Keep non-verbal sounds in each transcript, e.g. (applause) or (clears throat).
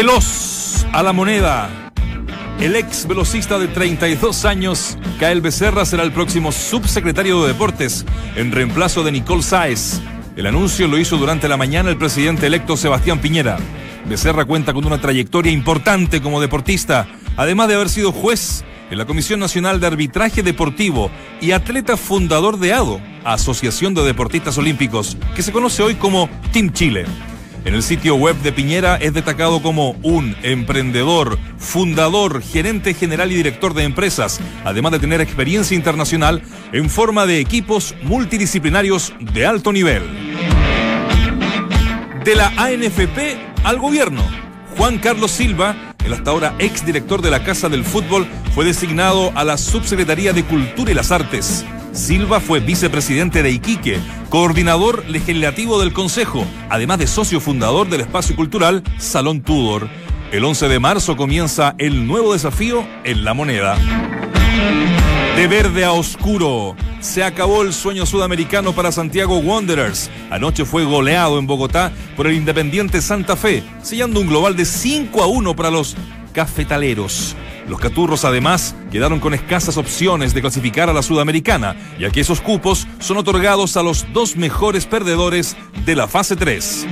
Veloz a la moneda. El ex velocista de 32 años, Kael Becerra, será el próximo subsecretario de Deportes, en reemplazo de Nicole Sáez. El anuncio lo hizo durante la mañana el presidente electo Sebastián Piñera. Becerra cuenta con una trayectoria importante como deportista, además de haber sido juez en la Comisión Nacional de Arbitraje Deportivo y atleta fundador de ADO, Asociación de Deportistas Olímpicos, que se conoce hoy como Team Chile. En el sitio web de Piñera es destacado como un emprendedor, fundador, gerente general y director de empresas, además de tener experiencia internacional en forma de equipos multidisciplinarios de alto nivel. De la ANFP al gobierno, Juan Carlos Silva, el hasta ahora exdirector de la Casa del Fútbol, fue designado a la Subsecretaría de Cultura y las Artes. Silva fue vicepresidente de Iquique, coordinador legislativo del Consejo, además de socio fundador del espacio cultural Salón Tudor. El 11 de marzo comienza el nuevo desafío en la moneda. De verde a oscuro. Se acabó el sueño sudamericano para Santiago Wanderers. Anoche fue goleado en Bogotá por el Independiente Santa Fe, sellando un global de 5 a 1 para los cafetaleros. Los caturros además quedaron con escasas opciones de clasificar a la sudamericana, ya que esos cupos son otorgados a los dos mejores perdedores de la fase 3.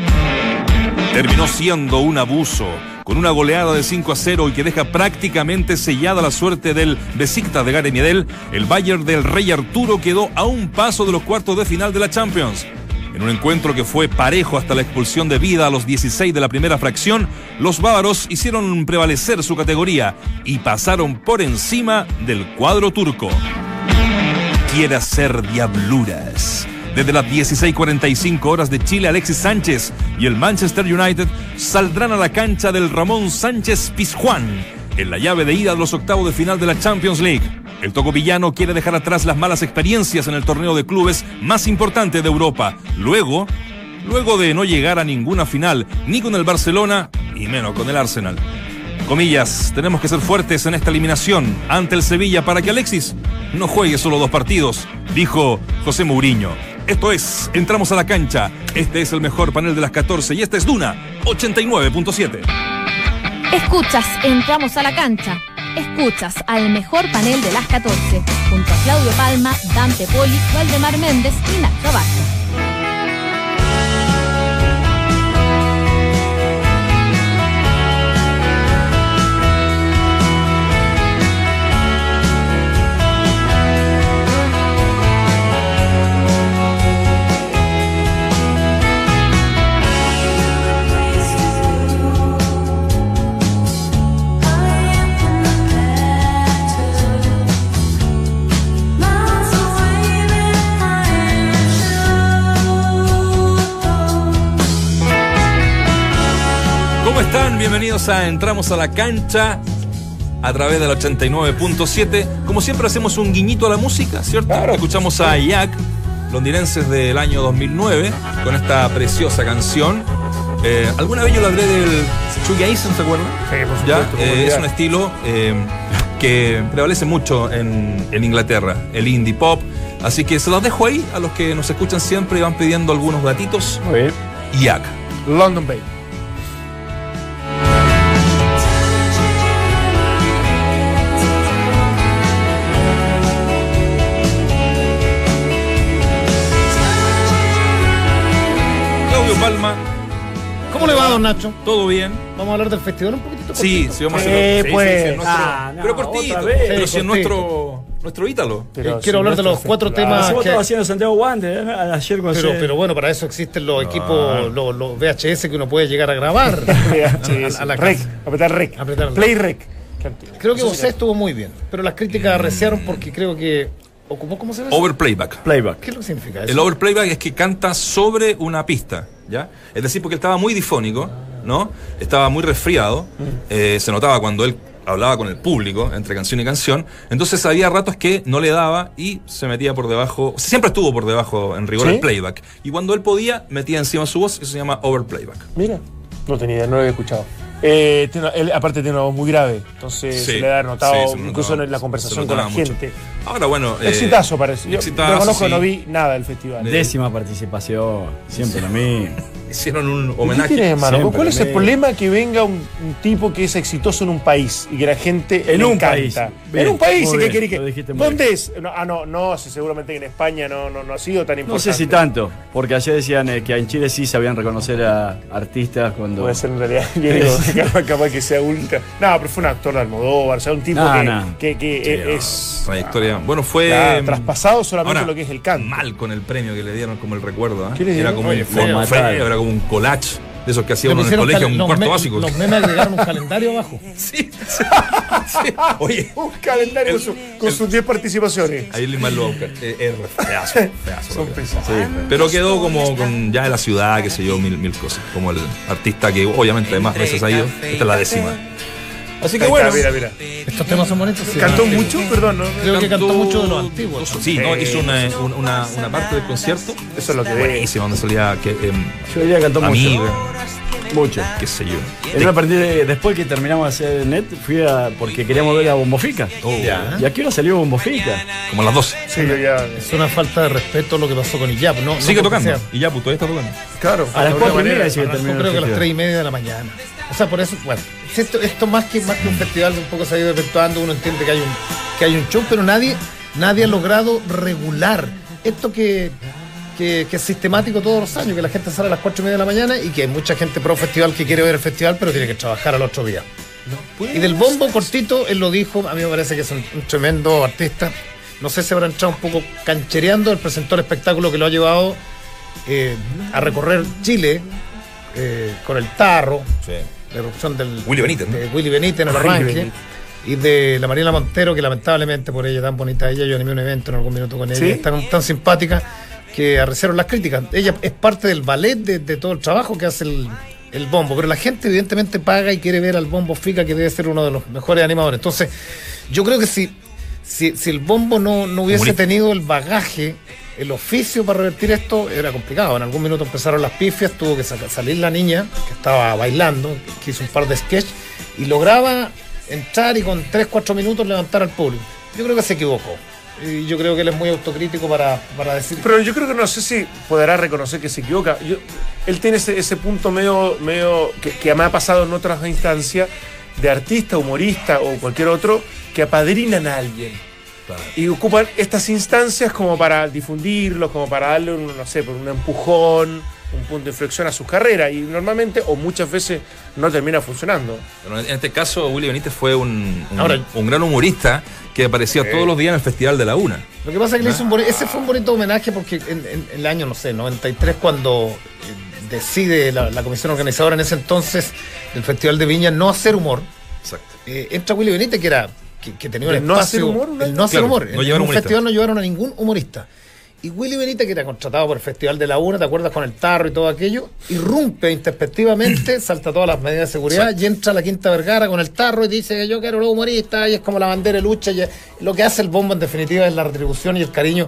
Terminó siendo un abuso, con una goleada de 5 a 0 y que deja prácticamente sellada la suerte del Besiktas de Gary Miedel, el Bayern del Rey Arturo quedó a un paso de los cuartos de final de la Champions. En un encuentro que fue parejo hasta la expulsión de vida a los 16 de la primera fracción, los bávaros hicieron prevalecer su categoría y pasaron por encima del cuadro turco. Quiere hacer diabluras. Desde las 16:45 horas de Chile, Alexis Sánchez y el Manchester United saldrán a la cancha del Ramón Sánchez Pizjuán en la llave de ida de los octavos de final de la Champions League. El tocopillano quiere dejar atrás las malas experiencias en el torneo de clubes más importante de Europa. Luego, luego de no llegar a ninguna final, ni con el Barcelona, y menos con el Arsenal. Comillas, tenemos que ser fuertes en esta eliminación ante el Sevilla para que Alexis no juegue solo dos partidos, dijo José Mourinho. Esto es, entramos a la cancha. Este es el mejor panel de las 14 y esta es Duna 89.7. Escuchas, entramos a la cancha. Escuchas al mejor panel de las 14, junto a Claudio Palma, Dante Poli, Valdemar Méndez y Nacho Vázquez. Bienvenidos a Entramos a la cancha a través del 89.7. Como siempre hacemos un guiñito a la música, ¿cierto? Escuchamos a Jack, londinenses del año 2009, con esta preciosa canción. Eh, Alguna vez yo le hablé del shoegazing, ¿se acuerdan? Sí, por Ya, supuesto. eh, es un estilo eh, que prevalece mucho en, en Inglaterra, el indie pop. Así que se los dejo ahí a los que nos escuchan siempre y van pidiendo algunos gatitos. Muy bien. Jack. London Bay. ¿Cómo le va, don Nacho? ¿todo bien? Vamos a hablar del festival un poquitito. Sí, cortito? sí, vamos a hacerlo. Sí, sí, pues. sí, nuestro- Ah, no, pero cortito, otra vez. pero Sí, si es nuestro, nuestro ítalo. Eh, Pero quiero hablar de los cuatro temas que- haciendo Santiago Wander, ¿eh? ayer con Pero, pero bueno, para eso existen los equipos, los, los VHS que uno puede llegar a grabar. (laughs) a, a la Rec, casa. apretar rec. Apretar rec. Play rec. Creo que José estuvo muy bien, pero las críticas arreciaron porque creo que ocupó, ¿cómo se llama? Overplayback. Playback. ¿Qué es lo que significa eso? El overplayback es que canta sobre una pista, ¿ya? Es decir, porque él estaba muy difónico, ¿no? Estaba muy resfriado, eh, se notaba cuando él hablaba con el público, entre canción y canción, entonces había ratos que no le daba y se metía por debajo, o sea, siempre estuvo por debajo en rigor ¿Sí? el playback, y cuando él podía, metía encima su voz, eso se llama overplayback. Mira, no tenía idea, no lo había escuchado. Eh, tiene- él, aparte tiene una voz muy grave, entonces Sí, se le ha notado sí, incluso notaba- en la conversación con la mucho. gente. Ahora, bueno... eh, Exitazo parece. Yo exitazo, reconozco sí. no vi nada del festival. Décima participación, siempre lo mismo. (laughs) hicieron un ¿Qué homenaje. Siempre, ¿Cuál es el problema que venga un, un tipo que es exitoso en un país y que la gente En le un encanta? país. en Bien, un país, muy ¿y ¿qué bien, quiere que? ¿Dónde bien. es? No, ah, no, no, sí, seguramente que en España no, no, no ha sido tan No importante. sé si tanto, porque ayer decían eh, que en Chile sí sabían reconocer a artistas cuando. Puede ser en realidad, (laughs) yo digo, capaz, capaz que sea ultra. No, pero fue un actor de Almodóvar, o sea, un tipo No, que, no. que, que Sí, eh, no, es Trayectoria. Bueno, fue. ya, traspasado solamente Ahora, lo que es el canto. Mal con el premio que le dieron como el recuerdo. ¿ah? ¿Qué le Era dieron? como Oye, fatal. era como un collage de esos que hacía uno en el colegio, un los cuarto básico. Los memes agregaron un calendario abajo. (laughs) Sí, sí, sí. Oye, (laughs) Un calendario con, su- con sus 10 participaciones. ahí más lo va a buscar. Eh, Es feazo, feazo. Son pesados. Sí, pero quedó como con ya de la ciudad, qué sé yo, mil, mil cosas. Como el artista que obviamente además veces ha ido. Esta es la décima. Así que Ahí bueno. está, mira, mira. Estos temas son bonitos. sí. ¿Cantó Sí. mucho? Perdón, ¿no? Creo que cantó mucho de los antiguos. Sí, no, Eh, hizo una, una, una- una parte del concierto. Eso es lo que ve. Buenísima, donde salía que, em, Yo diría que cantó mucho. Mucho. qué sé yo. Yo me aprendí de- después que terminamos de hacer net, fui a. porque queríamos ver a Bombofica. Oh, Ya. Y aquí ahora salió Bombofica. Como a las 12. Sí, yo ya. Es una falta de respeto lo que pasó con Iyap. No, no Sigue porque tocando. ya, pues todavía está tocando. Claro. A las de alguna cuatro y manera. media que terminó creo que a las festival. 3 y media de la mañana. O sea, por eso, bueno, esto, esto más que más que un festival un poco se ha ido efectuando, uno entiende que hay un, que hay un show, pero nadie, nadie ha logrado regular esto que, que, que es sistemático todos los años, que la gente sale a las 4 y media de la mañana y que hay mucha gente pro festival que quiere ver el festival, pero tiene que trabajar al otro día. Y del bombo cortito, él lo dijo, a mí me parece que es un, un tremendo artista. No sé si habrá entrado un poco canchereando, él presentó el espectáculo que lo ha llevado eh, a recorrer Chile eh, con el tarro, la erupción del Willy Benítez, ¿no? de Willy Benítez en el arranque. Y de la Mariela Montero, que lamentablemente por ella tan bonita ella, yo animé un evento en algún minuto con ella, ¿Sí? es tan, tan simpática que arrecieron las críticas. Ella es parte del ballet de, de todo el trabajo que hace el, el bombo, pero la gente evidentemente paga y quiere ver al bombo Fica, que debe ser uno de los mejores animadores. Entonces, yo creo que si, si, si el bombo no, no hubiese tenido el bagaje, el oficio para revertir esto, era complicado. En algún minuto empezaron las pifias, tuvo que salir la niña, que estaba bailando, que hizo un par de sketch, y lograba entrar y con 3, 4 minutos levantar al público. Yo creo que se equivocó. Y yo creo que él es muy autocrítico para, para decir Pero yo creo que no sé si podrá reconocer que se equivoca. Yo- él tiene ese, ese punto medio, medio que, que me ha pasado en otras instancias de artista, humorista o cualquier otro que apadrinan a alguien. Y ocupan estas instancias como para difundirlos, como para darle un, no sé, por un empujón, un punto de inflexión a sus carreras. Y normalmente, o muchas veces, no termina funcionando. En este caso, Willy Benítez fue un, un, Ahora- un gran humorista que aparecía todos los días en el Festival de la Una. Lo que pasa es que le hizo un boni- ese fue un bonito homenaje porque en, en- en el año, no sé, 93, cuando eh, decide la, la comisión organizadora en ese entonces del Festival de Viña no hacer humor, Exacto. eh, entra Willy Benítez, que era que, que tenía un ¿De no espacio. hacer humor, un el no hacer Claro, humor. no en, un humorista. festival no llevaron a ningún humorista. Y Willy Benítez, que era contratado por el Festival de la Una, ¿te acuerdas? Con el tarro y todo aquello, irrumpe introspectivamente, (clears throat) salta todas las medidas de seguridad y entra a la Quinta Vergara con el tarro y dice que yo quiero los humoristas y es como la bandera de lucha. Y lo que hace el bombo en definitiva es la retribución y el cariño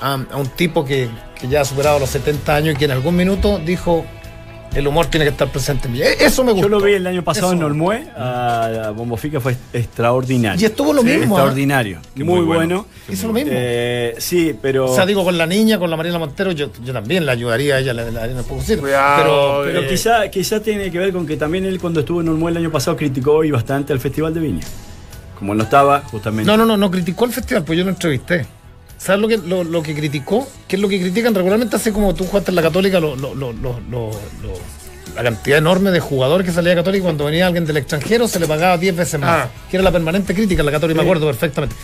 a, a un tipo que, que ya ha superado los 70 años y que en algún minuto dijo el humor tiene que estar presente en mí. E- Eso me gustó. Yo lo vi el año pasado Eso. en Olmué, a, a Bombofica fue extraordinario. Y estuvo lo mismo. ¿ah? Extraordinario. Muy muy bueno. bueno. Hizo lo mismo. Eh, sí, pero. O sea, digo, con la niña, con la Mariela Montero, yo, yo también la ayudaría a ella, le, le daría un empujocito. Cuidado, Pero, Pero eh, quizá, quizá tiene que ver con que también él cuando estuvo en Olmué el año pasado criticó hoy bastante al Festival de Viña. Como él no estaba, justamente. no, no, no, no criticó el festival, pues yo lo entrevisté. ¿Sabes lo que, lo, lo que criticó? Que es lo que critican regularmente, así como tú jugaste en la Católica, lo, lo, la cantidad enorme de jugadores que salía de Católica cuando venía alguien del extranjero se le pagaba 10 veces más. Ah. Que era la permanente crítica en la Católica, me acuerdo perfectamente.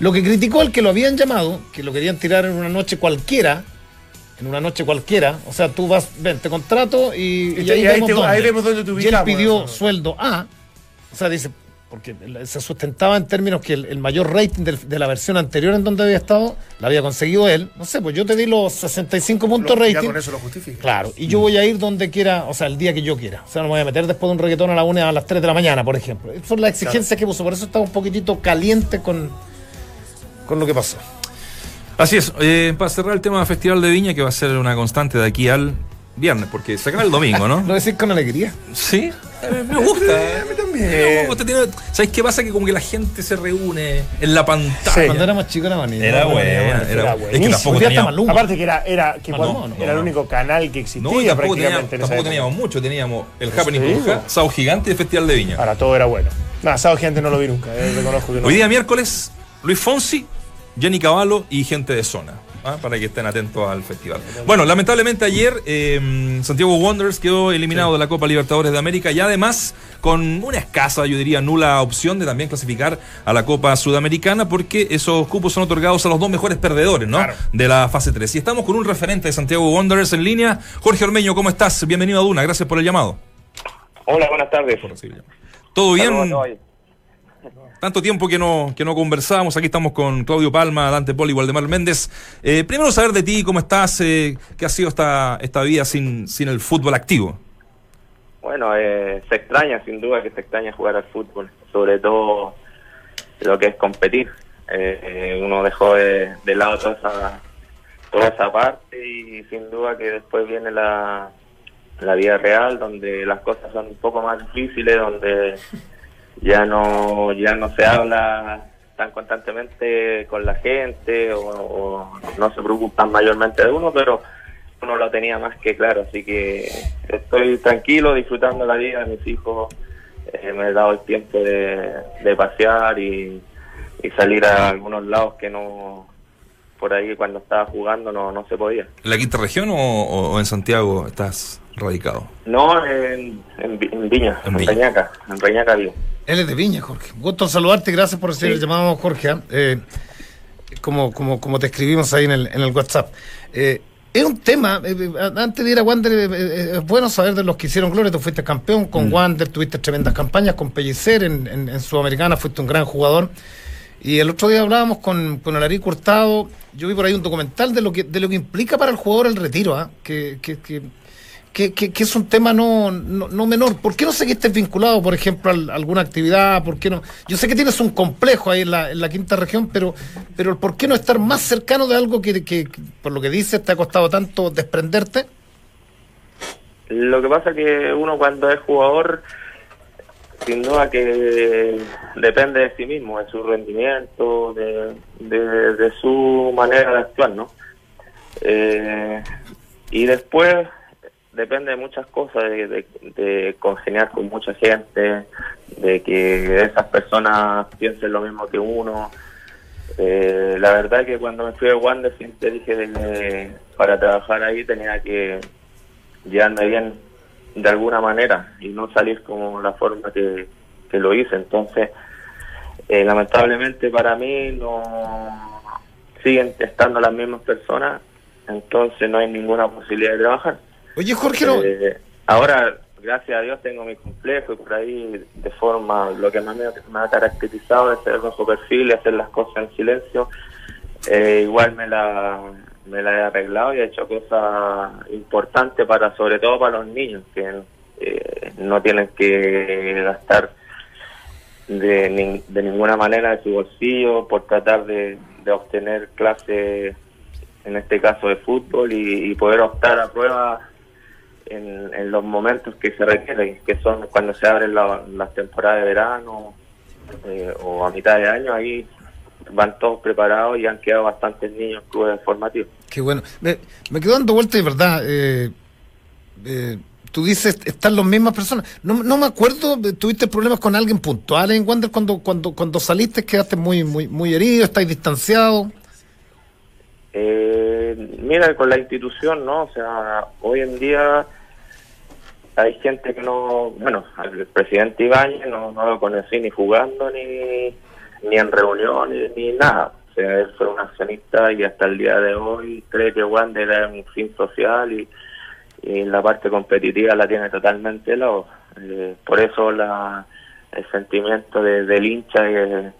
Lo que criticó el que lo habían llamado, que lo querían tirar en una noche cualquiera, en una noche cualquiera, o sea, tú vas, ven, te contrato y, y Y ahí, ahí vemos te- dónde. ahí vemos dónde te Y él pidió sueldo A, o sea, dice, porque se sustentaba en términos que el, el mayor rating del- de la versión anterior en donde había estado, la había conseguido él. No sé, pues yo te di los 65 puntos Lo- ya rating. con eso lo justifica. Claro, y yo voy a ir donde quiera, o sea, el día que yo quiera. O sea, no me voy a meter después de un reggaetón a la una a las 3 de la mañana, por ejemplo. Esas son las exigencias que puso, por eso estaba un poquitito caliente con, con lo que pasó. Así es. eh, para cerrar el tema del Festival de Viña, que va a ser una constante de aquí al viernes, porque se acaba el domingo, ¿no? (laughs) No decir con alegría. Sí, eh, me gusta. a mí también. ¿Sabes qué pasa? Que como que la gente se reúne en la pantalla. Cuando éramos chicos era bonito. Era bueno, era, era Es que tampoco teníamos, Maluma. Aparte que era, era, que No, cuando- no, no, era el no. único canal que existía no, y tampoco, prácticamente teníamos, en tampoco época. teníamos mucho. Teníamos el Eso Happening te con digo. Ja- Sao Gigante y el Festival de Viña. Ahora todo era bueno. Nada, sábado gigante no lo vi nunca, eh, reconozco que no. Hoy día miércoles, Luis Fonsi, Jenny Cavallo y gente de zona. ¿Ah? Para que estén atentos al festival. Bueno, lamentablemente ayer eh, Santiago Wanderers quedó eliminado de la Copa Libertadores de América y además con una escasa, yo diría, nula opción de también clasificar a la Copa Sudamericana porque esos cupos son otorgados a los dos mejores perdedores, ¿no? Claro. De la fase 3. Y estamos con un referente de Santiago Wanderers en línea. Jorge Ormeño, ¿cómo estás? Bienvenido a Duna, gracias por el llamado. Hola, buenas tardes. ¿Todo bien? Saludos. Tanto tiempo que no, que no conversábamos. Aquí estamos con Claudio Palma, Dante Poli Waldemar Méndez. Eh, primero saber de ti, cómo estás, eh, qué ha sido esta, esta vida sin, sin el fútbol activo. Bueno, eh, se extraña, sin duda que se extraña jugar al fútbol, sobre todo lo que es competir. Eh, eh, uno dejó de, de lado toda esa, toda esa parte y sin duda que después viene la, la vida real, donde las cosas son un poco más difíciles, donde ya no ya no se habla tan constantemente con la gente o, o no se preocupan mayormente de uno, pero uno lo tenía más que claro, así que estoy tranquilo, disfrutando la vida de mis hijos, eh, me he dado el tiempo de, de pasear y, y salir a algunos lados que no, por ahí cuando estaba jugando no, no se podía. ¿En la quinta región o, en Santiago estás radicado? No, en, en, Vi- en Viña, En. Reñaca, en Reñaca vivo. Él es de Viña, Jorge. Gusto en saludarte y gracias por recibir Sí. el llamado, Jorge. ¿ah? Eh, como, como, como te escribimos ahí en el, en el WhatsApp. Eh, es un tema, eh, antes de ir a Wander, es bueno saber de los que hicieron gloria. Tú fuiste campeón con Wander, tuviste tremendas campañas con Pellicer en, en, en Sudamericana, fuiste un gran jugador. Y el otro día hablábamos con, con Alarí Hurtado, yo vi por ahí un documental de lo que, de lo que implica para el jugador el retiro, ¿ah? que, que, que, que, que- es un tema no, no, no menor. ¿Por qué no seguiste vinculado, por ejemplo, a, alguna actividad? ¿Por qué no? Yo sé que tienes un complejo ahí en la, en la quinta región, pero, pero ¿por qué no estar más cercano de algo que, por lo que dices, te ha costado tanto desprenderte? Lo que pasa que uno cuando es jugador, sin duda que depende de sí mismo, de su rendimiento, de, de, de su manera de actuar, ¿no? Eh, y después depende de muchas cosas, de, de, congeniar con mucha gente, de que esas personas piensen lo mismo que uno. Eh, la verdad es que cuando me fui de Wander siempre dije que para trabajar ahí tenía que llevarme bien de alguna manera y no salir como la forma que, que lo hice. Entonces, eh, lamentablemente para mí no siguen estando las mismas personas, entonces no hay ninguna posibilidad de trabajar. Oye, Jorge, no, Eh, ahora, gracias a Dios, tengo mi complejo y por ahí, de forma, lo que más me, ha caracterizado es ser bajo perfil y hacer las cosas en silencio. Eh, igual me la, me la he arreglado y he hecho cosas importantes para, sobre todo para los niños, que eh, no tienen que gastar de ninguna manera de su bolsillo por tratar de, de obtener clases, en este caso de fútbol, y, y poder optar a pruebas en, los momentos que se requieren, que son cuando se abren la- las temporadas de verano eh, o a mitad de año, ahí van todos preparados y han quedado bastantes niños en clubes formativos. qué bueno. Me, quedo dando vueltas de verdad. Eh, eh, tú dices, están las mismas personas. No, no me acuerdo, tuviste problemas con alguien puntual en Wander cuando, cuando, cuando saliste, quedaste muy, muy, muy herido, estáis distanciados. Eh, mira, con la institución, ¿no? O sea, hoy en día hay gente que no, bueno, al presidente Ibáñez no, no lo conocí ni jugando, ni, ni en reuniones, ni nada. O sea, él fue un accionista y hasta el día de hoy cree que Wander era un fin social y, y la parte competitiva la tiene totalmente lado. Eh, por eso la, el sentimiento de, del hincha es,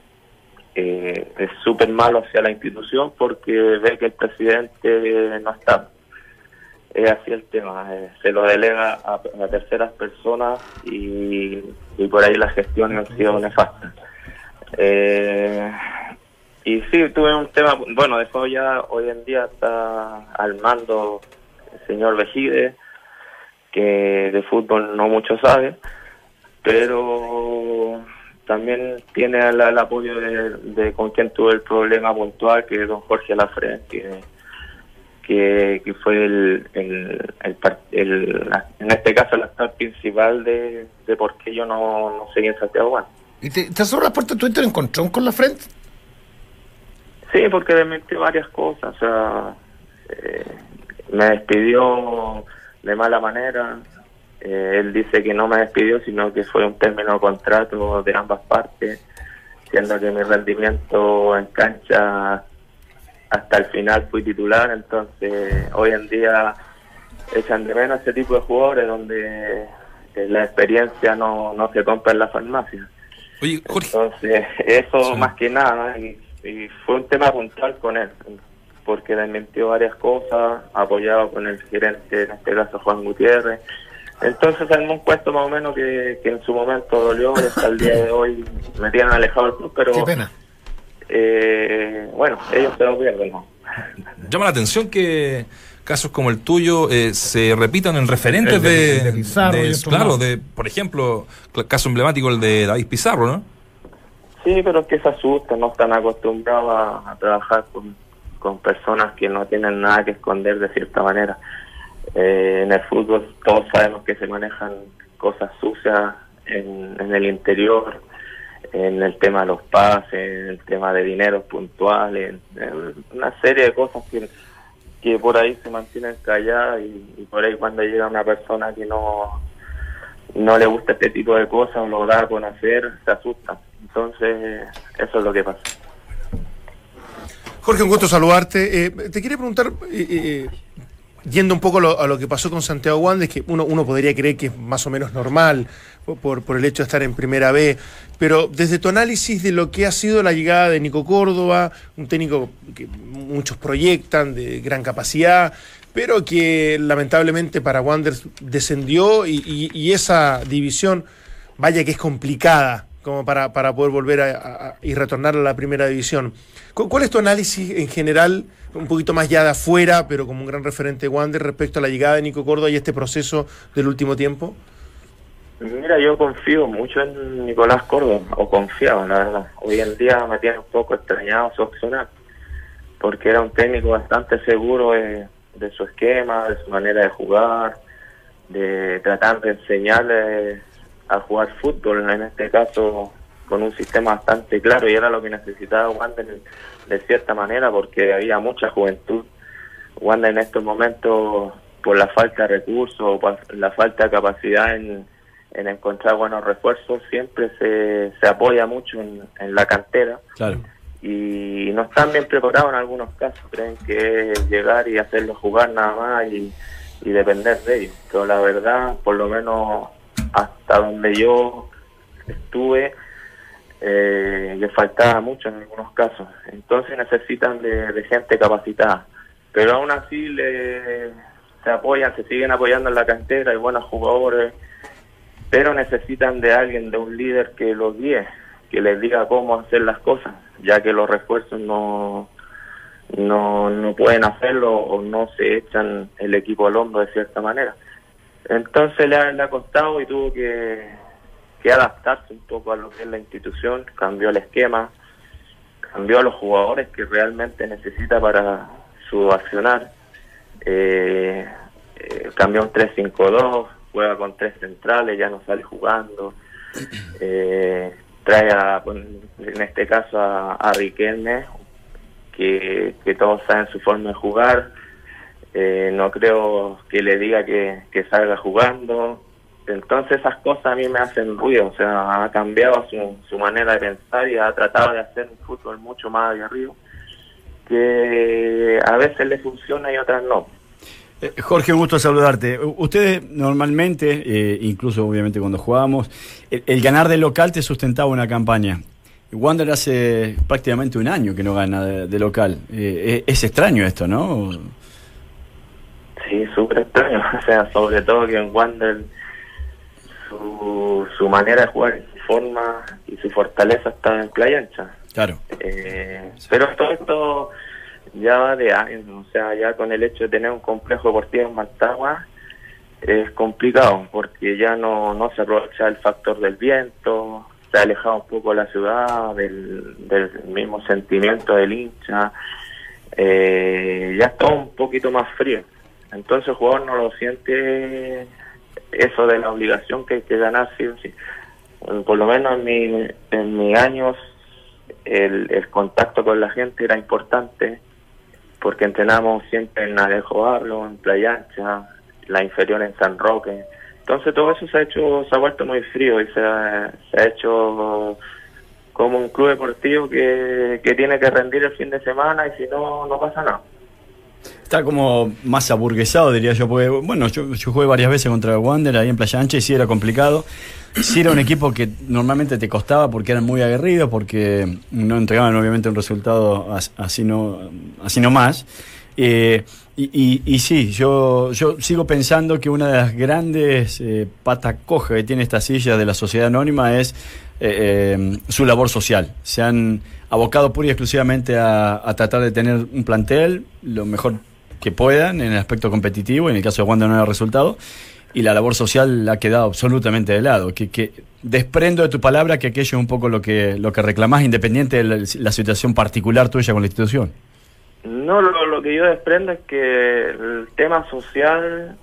eh, es súper malo hacia la institución porque ve que el presidente no está. Es así el tema, eh, se lo delega a, a terceras personas y, y por ahí las gestiones han sido nefastas. Eh, y sí, tuve un tema, bueno, después ya hoy en día está al mando el señor Vejide, que de fútbol no mucho sabe, pero también tiene el, el apoyo de, de con quien tuvo el problema puntual, que es don Jorge Lafren, que, que, que fue el, en este caso el actor principal de, de por qué yo no, no seguí en Santiago Juan. ¿Y te, te cerró la puerta de Twitter encontrón con la frente? Sí, porque desmintió varias cosas. O sea, eh, me despidió de mala manera. Eh, él dice que no me despidió, sino que fue un término de contrato de ambas partes, siendo que mi rendimiento en cancha hasta el final fui titular. Entonces, hoy en día echan de menos ese tipo de jugadores donde eh, la experiencia no, no se compra en la farmacia. Oye, Jorge, Entonces, eso Sí. más que nada, y, y fue un tema puntual con él, porque desmintió varias cosas, apoyado con el gerente, en este caso Juan Gutiérrez. Entonces, armó un cuento más o menos que, que en su momento dolió y hasta el día de hoy me tienen alejado del club, pero Qué pena. eh, bueno, ellos se lo pierden, ¿no? llama la atención que casos como el tuyo eh, se repitan en referentes El de- de, de Pizarro de- y otros claro, más. de, por ejemplo, el caso emblemático el de David Pizarro, ¿no? Sí, pero es que se asustan, no están acostumbrados a, a trabajar con, con personas que no tienen nada que esconder de cierta manera. Eh, en el fútbol todos sabemos que se manejan cosas sucias en, en el interior, en el tema de los pases, en el tema de dineros puntuales, en, una serie de cosas que, que por ahí se mantienen calladas y, por ahí cuando llega una persona que no no le gusta este tipo de cosas o lo da a conocer, se asusta. Entonces, eso es lo que pasa. Jorge, un gusto saludarte. Eh, te quería preguntar, eh, eh, yendo un poco a lo, que pasó con Santiago Wanderers, que uno, uno podría creer que es más o menos normal por- por, el hecho de estar en Primera B, pero desde tu análisis de lo que ha sido la llegada de Nico Córdoba, un técnico que muchos proyectan de gran capacidad, pero que lamentablemente para Wanderers descendió y, esa división, vaya que es complicada como para, para poder volver a, y retornar a la primera división. ¿Cu- ¿Cuál es tu análisis en general, un poquito más ya de afuera, pero como un gran referente de Wander respecto a la llegada de Nico Córdoba y este proceso del último tiempo? Mira, yo confío mucho en Nicolás Córdoba, o confiaba, la verdad. Hoy en día me tiene un poco extrañado su accionar, porque era un técnico bastante seguro de, de su esquema, de su manera de jugar, de tratar de enseñarle a jugar fútbol, en este caso con un sistema bastante claro, y era lo que necesitaba Wander de cierta manera, porque había mucha juventud. Wander en estos momentos, por la falta de recursos, o por la falta de capacidad en, en encontrar buenos refuerzos, siempre se, se apoya mucho en, en la cantera Claro. y no están bien preparados en algunos casos. Creen que es llegar y hacerlos jugar nada más y, y depender de ellos. Pero la verdad, por lo menos hasta donde yo estuve, eh, les faltaba mucho en algunos casos. Entonces necesitan de, gente capacitada. Pero aún así le, se apoyan, se siguen apoyando en la cantera, hay buenos jugadores, pero necesitan de alguien, de un líder que los guíe, que les diga cómo hacer las cosas, ya que los refuerzos no, no, no pueden hacerlo o no se echan el equipo al hombro de cierta manera. Entonces le ha, le ha costado y tuvo que, que adaptarse un poco a lo que es la institución, cambió el esquema, cambió a los jugadores que realmente necesita para su accionar, eh, eh, cambió un 3-5-2, juega con tres centrales, ya no sale jugando, (clears throat) eh, trae a, en este caso a, a Riquelme, que, que todos saben su forma de jugar, eh, no creo que le diga que, que salga jugando. Entonces esas cosas a mí me hacen ruido, o sea, ha cambiado su, su manera de pensar y ha tratado de hacer un fútbol mucho más aguerrido, que a veces le funciona y otras no. Eh, Jorge, un gusto saludarte. Ustedes normalmente, eh, incluso obviamente cuando jugábamos, el, el ganar de local te sustentaba una campaña. Wander hace prácticamente un año que no gana de, de local. Eh, es, es extraño esto, ¿no? Sí, súper extraño, (laughs) o sea, sobre todo que en Wander su, su manera de jugar, su forma y su fortaleza está en playa ancha. Claro. Eh, pero todo esto ya va de años, o sea, ya con el hecho de tener un complejo deportivo en Mantagua, es complicado porque ya no, no se aprovecha el factor del viento, se ha alejado un poco la ciudad del, del mismo sentimiento del hincha, eh, ya está un poquito más frío. Entonces el jugador no lo siente eso de la obligación que hay que ganar sí sí. Por lo menos en, mi, en mis años el, el contacto con la gente era importante porque entrenamos siempre en Alejo Barlo, en Playa Ancha, la inferior en San Roque. Entonces todo eso se ha hecho, se ha vuelto muy frío y se ha, se ha hecho como un club deportivo que, que tiene que rendir el fin de semana y si no, no pasa nada. Está como más aburguesado, diría yo, porque, bueno, yo, yo jugué varias veces contra Wander ahí en Playa Ancha y sí era complicado. Sí era un equipo que normalmente te costaba porque eran muy aguerridos, porque no entregaban obviamente un resultado as- así no, así no más. Eh, y, sí, yo, yo sigo pensando que una de las grandes eh, patas cojas que tiene esta silla de la sociedad anónima es eh, eh, su labor social. Se han abocado pura y exclusivamente a, a tratar de tener un plantel lo mejor que puedan en el aspecto competitivo, en el caso de Wanda no era resultado, y la labor social ha quedado absolutamente de lado. Que, que desprendo de tu palabra que aquello es un poco lo que, lo que reclamás, independiente de la, situación particular tuya con la institución. No, lo, lo que yo desprendo es que el tema social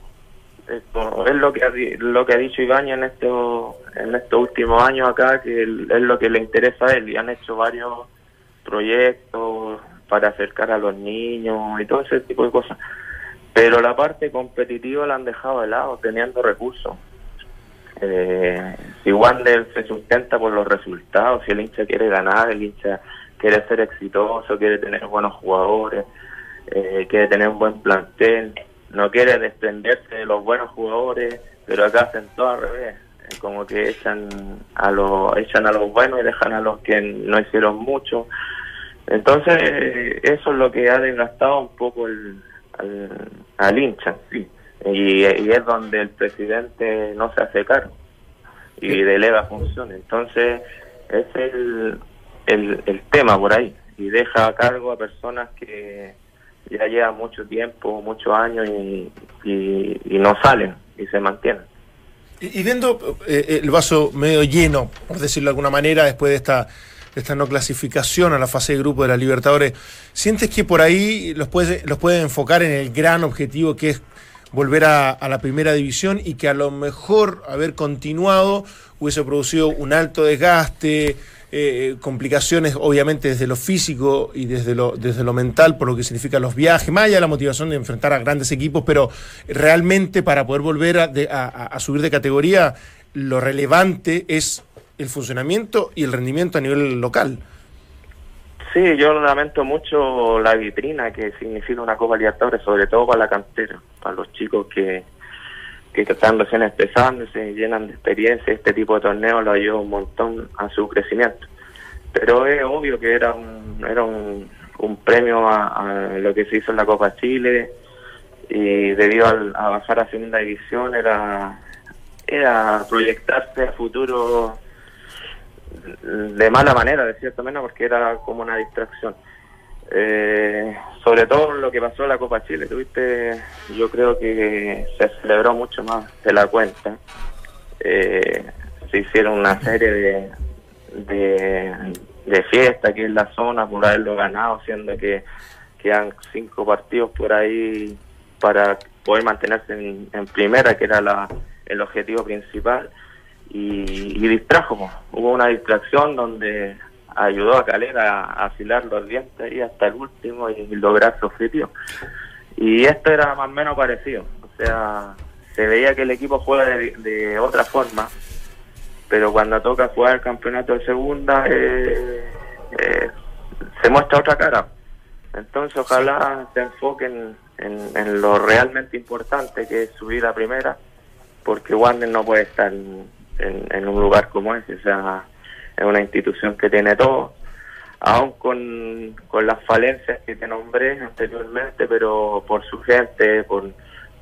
es lo que ha, lo que ha dicho Ibañez en estos en estos últimos años acá que es lo que le interesa a él y han hecho varios proyectos para acercar a los niños y todo ese tipo de cosas. Pero la parte competitiva la han dejado de lado teniendo recursos. Eh, si Wander se sustenta por los resultados, si el hincha quiere ganar, el hincha quiere ser exitoso, quiere tener buenos jugadores, eh, quiere tener un buen plantel, no quiere desprenderse de los buenos jugadores, pero acá hacen todo al revés, como que echan a los echan a los buenos y dejan a los que no hicieron mucho. Entonces, eh, eso es lo que ha desgastado un poco el, al, al hincha, sí. Y, y es donde el presidente no se hace cargo y delega funciones. Entonces, es el, el, el tema por ahí. Y deja a cargo a personas que ya llevan mucho tiempo, muchos años y, y, y no salen y se mantienen. Y, y viendo eh, el vaso medio lleno, por decirlo de alguna manera, después de esta, esta no clasificación a la fase de grupo de la Libertadores, ¿sientes que por ahí los puedes, los puedes enfocar en el gran objetivo que es volver a, la primera división y que a lo mejor haber continuado hubiese producido un alto desgaste, eh, complicaciones obviamente desde lo físico y desde lo, desde lo mental por lo que significan los viajes, más allá de la motivación de enfrentar a grandes equipos, pero realmente para poder volver a subir de categoría, lo relevante es el funcionamiento y el rendimiento a nivel local. Sí, yo lamento mucho la vitrina que significa una Copa Libertadores, sobre todo para la cantera, para los chicos que, que están recién empezando, se llenan de experiencia, este tipo de torneos lo ayuda un montón a su crecimiento. Pero es obvio que era un, era un, premio a, a lo que se hizo en la Copa Chile y debido al- a bajar a segunda división era, era proyectarse a futuro de mala manera, de cierta manera, porque era como una distracción. Eh, sobre todo lo que pasó en la Copa Chile, tuviste, yo creo que se celebró mucho más de la cuenta. Eh, se hicieron una serie de, de, de fiestas aquí en la zona por haberlo ganado, siendo que quedan cinco partidos por ahí para poder mantenerse en, en primera, que era la, el objetivo principal y, y distrajo. Hubo una distracción donde ayudó a Calera a afilar los dientes y hasta el último y lograr su objetivo. Y esto era más o menos parecido. O sea, se veía que el equipo juega de, de otra forma, pero cuando toca jugar el campeonato de segunda eh, eh, se muestra otra cara. Entonces ojalá se enfoquen en, en lo realmente importante que es subir a primera, porque Wander no puede estar en, un lugar como ese, o sea, es una institución que tiene todo, aún con, con las falencias que te nombré anteriormente, pero por su gente, por,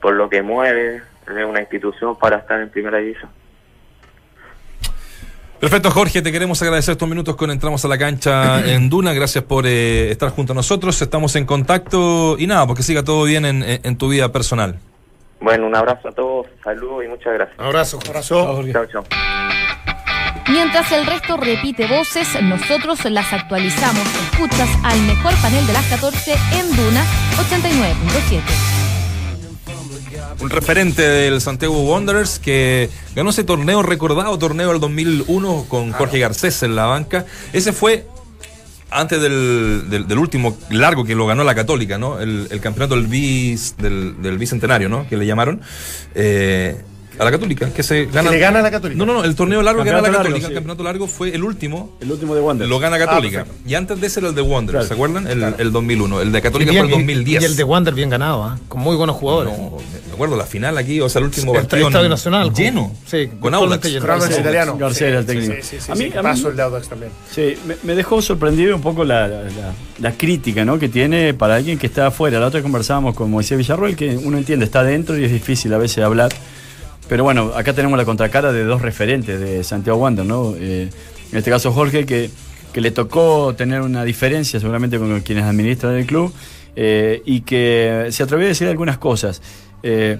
por lo que mueve, es una institución para estar en primera división. Perfecto, Jorge, te queremos agradecer estos minutos con Entramos a la Cancha (clears throat) en Duna. Gracias por eh, estar junto a nosotros. Estamos en contacto y nada, porque siga todo bien en, en- en tu vida personal. Bueno, un abrazo a todos, saludos y muchas gracias. Abrazo. Abrazo. Chao, chao. Mientras el resto repite voces, nosotros las actualizamos. Escuchas al mejor panel de las 14 en Duna 89.7. Un referente del Santiago Wanderers que ganó ese torneo, recordado torneo del 2001 con Jorge Garcés en la banca. Ese fue antes del, del, último largo que lo ganó la Católica, ¿no? El, campeonato del bicentenario, ¿no? Que le llamaron. Eh, a la Católica, que se gana. Que le gana a la Católica. No, no, no, el torneo largo que gana la Católica. largo, sí. El campeonato largo fue el último. El último de Wander. Lo gana Católica. perfecto. y antes de ese era el de Wander, Claro. ¿se acuerdan? El, el 2001. El de Católica bien- fue el 2010. y el de Wander bien ganado, ¿ah? con muy buenos jugadores. No, me acuerdo, la final aquí, o sea, el último El partido. Estadio Nacional, Lleno. con- sí, con Audax. Audax italiano. García era el Sí, técnico. Sí, sí, sí, A mí- a Paso el de Audax también. Sí, me, me dejó sorprendido un poco la, la- la crítica ¿no? que tiene para alguien que está afuera. La otra vez conversábamos con Moisés Villarroel, que uno entiende, está adentro y es difícil a veces hablar. Pero bueno, acá tenemos la contracara de dos referentes de Santiago Wander, ¿no? Eh, en este caso Jorge, que, que le tocó tener una diferencia seguramente con quienes administran el club eh, y que se atrevió a decir algunas cosas. Eh,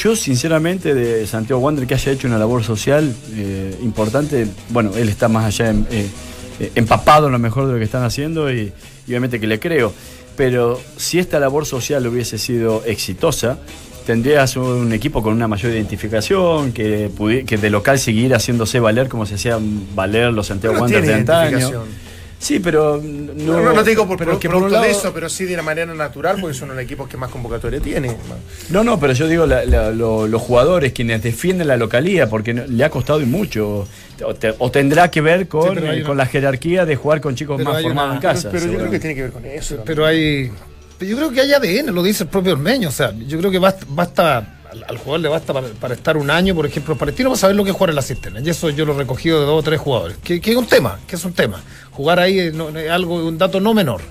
yo, sinceramente, de Santiago Wander, que haya hecho una labor social importante, bueno, él está más allá empapado en lo mejor de lo que están haciendo y, y obviamente que le creo. Pero si esta labor social hubiese sido exitosa, tendrías un equipo con una mayor identificación, que, que de local seguir haciéndose valer como se hacían valer los Santiago No Wanderers de tiene antaño. Sí, pero no, No, no, no te digo por, pero por, que por un de lado- eso, pero sí de una manera natural, porque son los equipos que más convocatoria tienen. No, no, pero yo digo la- la- lo- los jugadores quienes defienden la localía, porque no- le ha costado y mucho. O, te- o tendrá que ver con, Sí, eh, una- con la jerarquía de jugar con chicos más formados una- en casa. pero yo creo que tiene que ver con eso. Pero hay. Pero Yo creo que hay ADN, lo dice el propio Ormeño. O sea, yo creo que basta, basta al, al jugador le basta para, para estar un año, por ejemplo, Palestino, para saber lo que es jugar en la cisterna. Y eso yo lo he recogido de dos o tres jugadores. Que, que es un tema, que es un tema. Jugar ahí es, no- es algo, un dato no menor.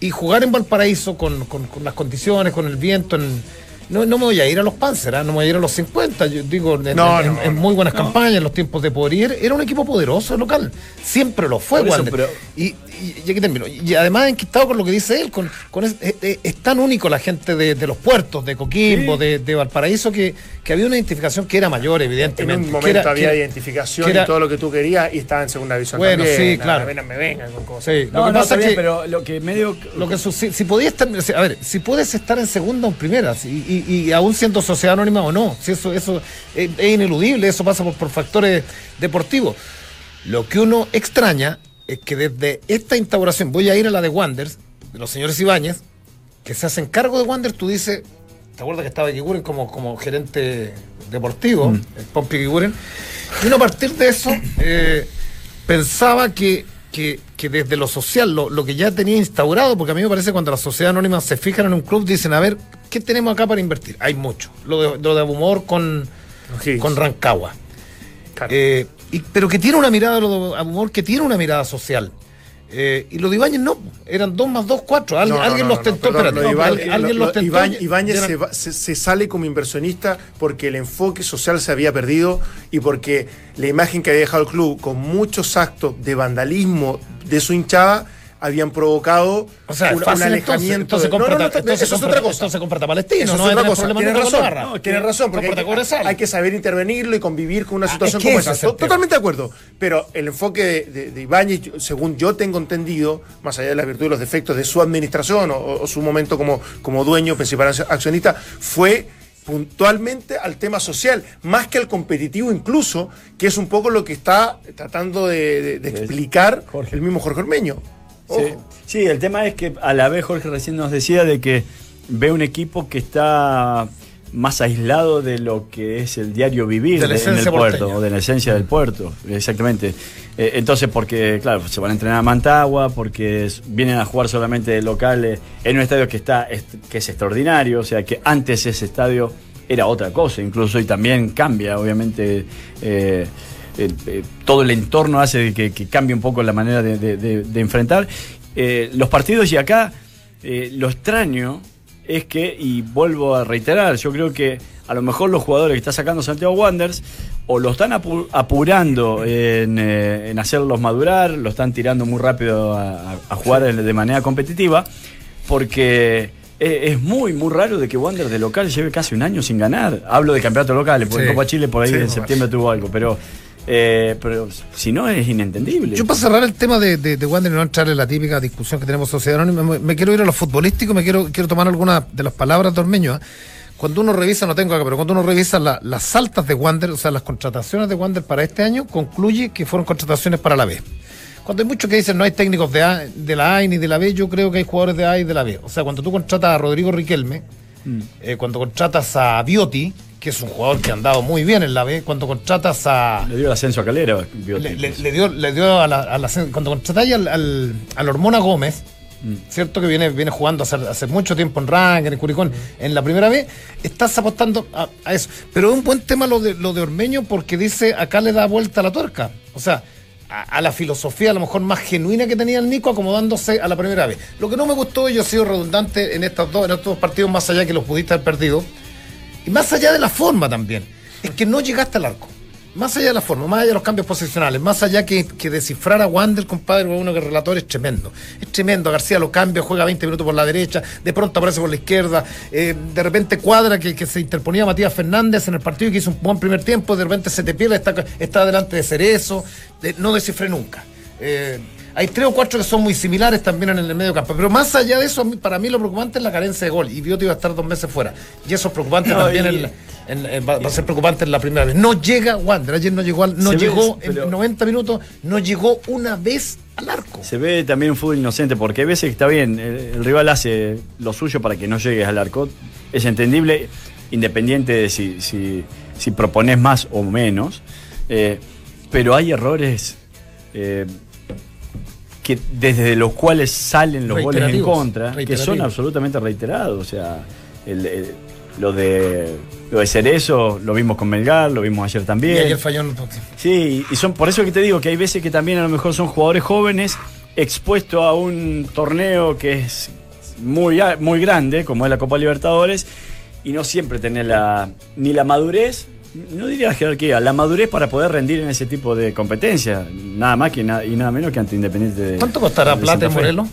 Y jugar en Valparaíso con, con- con las condiciones, con el viento, en- no, no me voy a ir a los Panzer, ¿ah? no me voy a ir a los 50. Yo digo, en, No, en- no, en no. muy buenas campañas, en los tiempos de Poirier, era un equipo poderoso local. Siempre lo fue, eso, pero- Y, y, y aquí termino. Y además enquistado con lo que dice él, con, con es, es- tan único la gente de, de los puertos, de Coquimbo, de, de Valparaíso, que, que había una identificación que era mayor, En evidentemente. un que momento era- había que- identificación que era- y todo lo que tú querías y estaba en segunda división Bueno, también. sí, claro. Me, me vengan con cosas. Sí, No, lo que no, pasa es que, pero lo que medio. lo que si, si podías estar, a ver, si puedes estar en segunda o en primera, si- y, y aún siendo sociedad anónima o no, si eso, eso es, es ineludible, eso pasa por, por factores deportivos. Lo que uno extraña es que desde esta instauración, voy a ir a la de Wanders, de los señores Ibáñez, que se hacen cargo de Wanders, tú dices, ¿te acuerdas que estaba Kiguren como, como gerente deportivo, el Pompi Kiguren? Y uno a partir de eso eh, pensaba que, que, que desde lo social, lo, lo que ya tenía instaurado, porque a mí me parece cuando las sociedades anónimas se fijan en un club, dicen, a ver, ¿qué tenemos acá para invertir? Hay mucho. Lo de, lo de Abumor con, con Rancagua. Claro. Eh, y- pero que tiene una mirada, lo de Abumor, que tiene una mirada social. Eh, y los de Ibáñez no, eran dos más dos, cuatro. Alguien, No, no, alguien no, los no, tentó, perdón, espérate, no, alguien- lo- los tentó. Ibáñez- se, va- se- se sale como inversionista porque el enfoque social se había perdido y porque la imagen que había dejado el club con muchos actos de vandalismo de su hinchada habían provocado O sea, es un, alejamiento. entonces, de- entonces No, no, no, comprata- entonces eso es otra cosa. entonces Eso no es otra cosa. Tienes razón, no, tienes razón, porque hay, que saber intervenirlo y convivir con una Ah, situación es como esa. es. Totalmente de acuerdo. Pero el enfoque de, de, según yo tengo entendido, más allá de las virtudes y los defectos de su administración o, o su momento como, como dueño, principal accionista, fue puntualmente al tema social, más que al competitivo incluso, que es un poco lo que está tratando de, de- de explicar Jorge. el mismo Jorge Ormeño. Sí, el tema es que a la vez Jorge recién nos decía de que ve un equipo que está más aislado de lo que es el diario vivir De la en el puerto, porteña. o de la esencia del puerto, exactamente. Eh, entonces, porque, claro, se van a entrenar a Mantagua, porque vienen a jugar solamente de locales en un estadio que, está, est- que es extraordinario, o sea que antes ese estadio era otra cosa, incluso, y también cambia, obviamente. eh, eh, eh, todo el entorno hace que, que cambie un poco la manera de, de- de- de enfrentar eh, los partidos y acá lo extraño es que, y vuelvo a reiterar, yo creo que a lo mejor los jugadores que está sacando Santiago Wanderers o lo están apu- apurando en, en hacerlos madurar, lo están tirando muy rápido a, jugar de manera competitiva, porque es muy, muy raro de que Wander de local lleve casi un año sin ganar. Hablo de campeonatos locales, porque Sí. Copa Chile por ahí Sí, en septiembre tuvo algo, pero, eh, pero si no es inentendible. Yo para cerrar el tema de, de, de Wander y no entrar en la típica discusión que tenemos Sociedad Anónima, me, me quiero ir a lo futbolístico, me quiero, quiero tomar algunas de las palabras de Ormeño. ¿eh? Cuando uno revisa, no tengo acá, pero cuando uno revisa la- las altas de Wander, o sea, las contrataciones de Wander para este año, concluye que fueron contrataciones para la B. Cuando hay muchos que dicen no hay técnicos de, A, de la A ni de la B, yo creo que hay jugadores de A y de la B. O sea, cuando tú contratas a Rodrigo Riquelme, eh, cuando contratas a Bioti, que es un jugador que ha andado muy bien en la B, cuando contratas a... Le dio el ascenso a Calera. Le, le- le dio, le dio a la, a la- cuando contratáis al, al, al Hormona Gómez, cierto que viene, viene jugando hace, hace mucho tiempo en Rank, en Curicón, en la primera vez, estás apostando a, a eso. Pero es un buen tema lo de, lo de Ormeño porque dice, acá le da vuelta la tuerca. O sea, a, a la filosofía a lo mejor más genuina que tenía el Nico acomodándose a la primera vez. Lo que no me gustó, y yo he sido redundante en estos dos, en estos dos partidos, más allá que los pudiste haber perdido, y más allá de la forma también, es que no llegaste al arco. Más allá de la forma, más allá de los cambios posicionales, más allá que, que descifrar a Wander, compadre, uno que el relator es tremendo. Es tremendo. García lo cambia, juega 20 minutos por la derecha, de pronto aparece por la izquierda, eh, de repente cuadra que, que se interponía Matías Fernández en el partido y que hizo un buen primer tiempo, de repente se te pierde, está, está delante de Cerezo, no descifré nunca. Eh, hay tres o cuatro que son muy similares también en el medio campo. Pero más allá de eso, para mí lo preocupante es la carencia de gol. Y Bioti iba a estar dos meses fuera. Y eso es preocupante No, también. y- en la- en- en- va, va a ser preocupante en la primera vez. No llega Wander. Ayer no llegó, al- no Se llegó en 90 minutos, no llegó una vez al arco. Se ve también un fútbol inocente, porque hay veces que está bien, el, el rival hace lo suyo para que no llegues al arco. Es entendible, independiente de si, si, si propones más o menos. eh, pero hay errores eh, que desde los cuales salen los goles en contra, que son absolutamente reiterados. O sea, el- el- lo de lo de Cerezo lo vimos con Melgar, lo vimos ayer Y también. ayer falló en Sí, y son por eso que te digo que hay veces que también a lo mejor son jugadores jóvenes expuestos a un torneo que es muy, muy grande, como es la Copa Libertadores, y no siempre tener la, ni la madurez, no diría la jerarquía, la madurez para poder rendir en ese tipo de competencia, nada más que na- y nada menos que ante Independiente de ¿Cuánto costará de plata en. Morelos?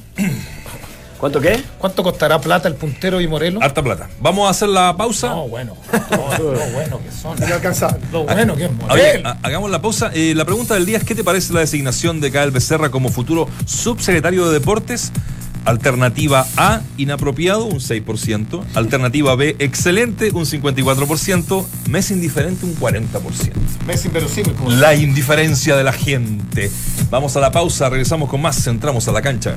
¿Cuánto qué? ¿Cuánto costará plata el puntero y Morelos? Harta plata. Vamos a hacer la pausa. No, bueno. No, lo bueno que son. Lo bueno que es Oye, Morelos. ha- hagamos la pausa. Eh, la pregunta del día es: ¿qué te parece la designación de Gael Becerra como futuro subsecretario de Deportes? Alternativa A, inapropiado, un 6%. Alternativa B, excelente, un 54%. Mes indiferente, un 40%. Messi inverosímil. La indiferencia de la gente. Vamos a la pausa, regresamos con más, entramos a la cancha.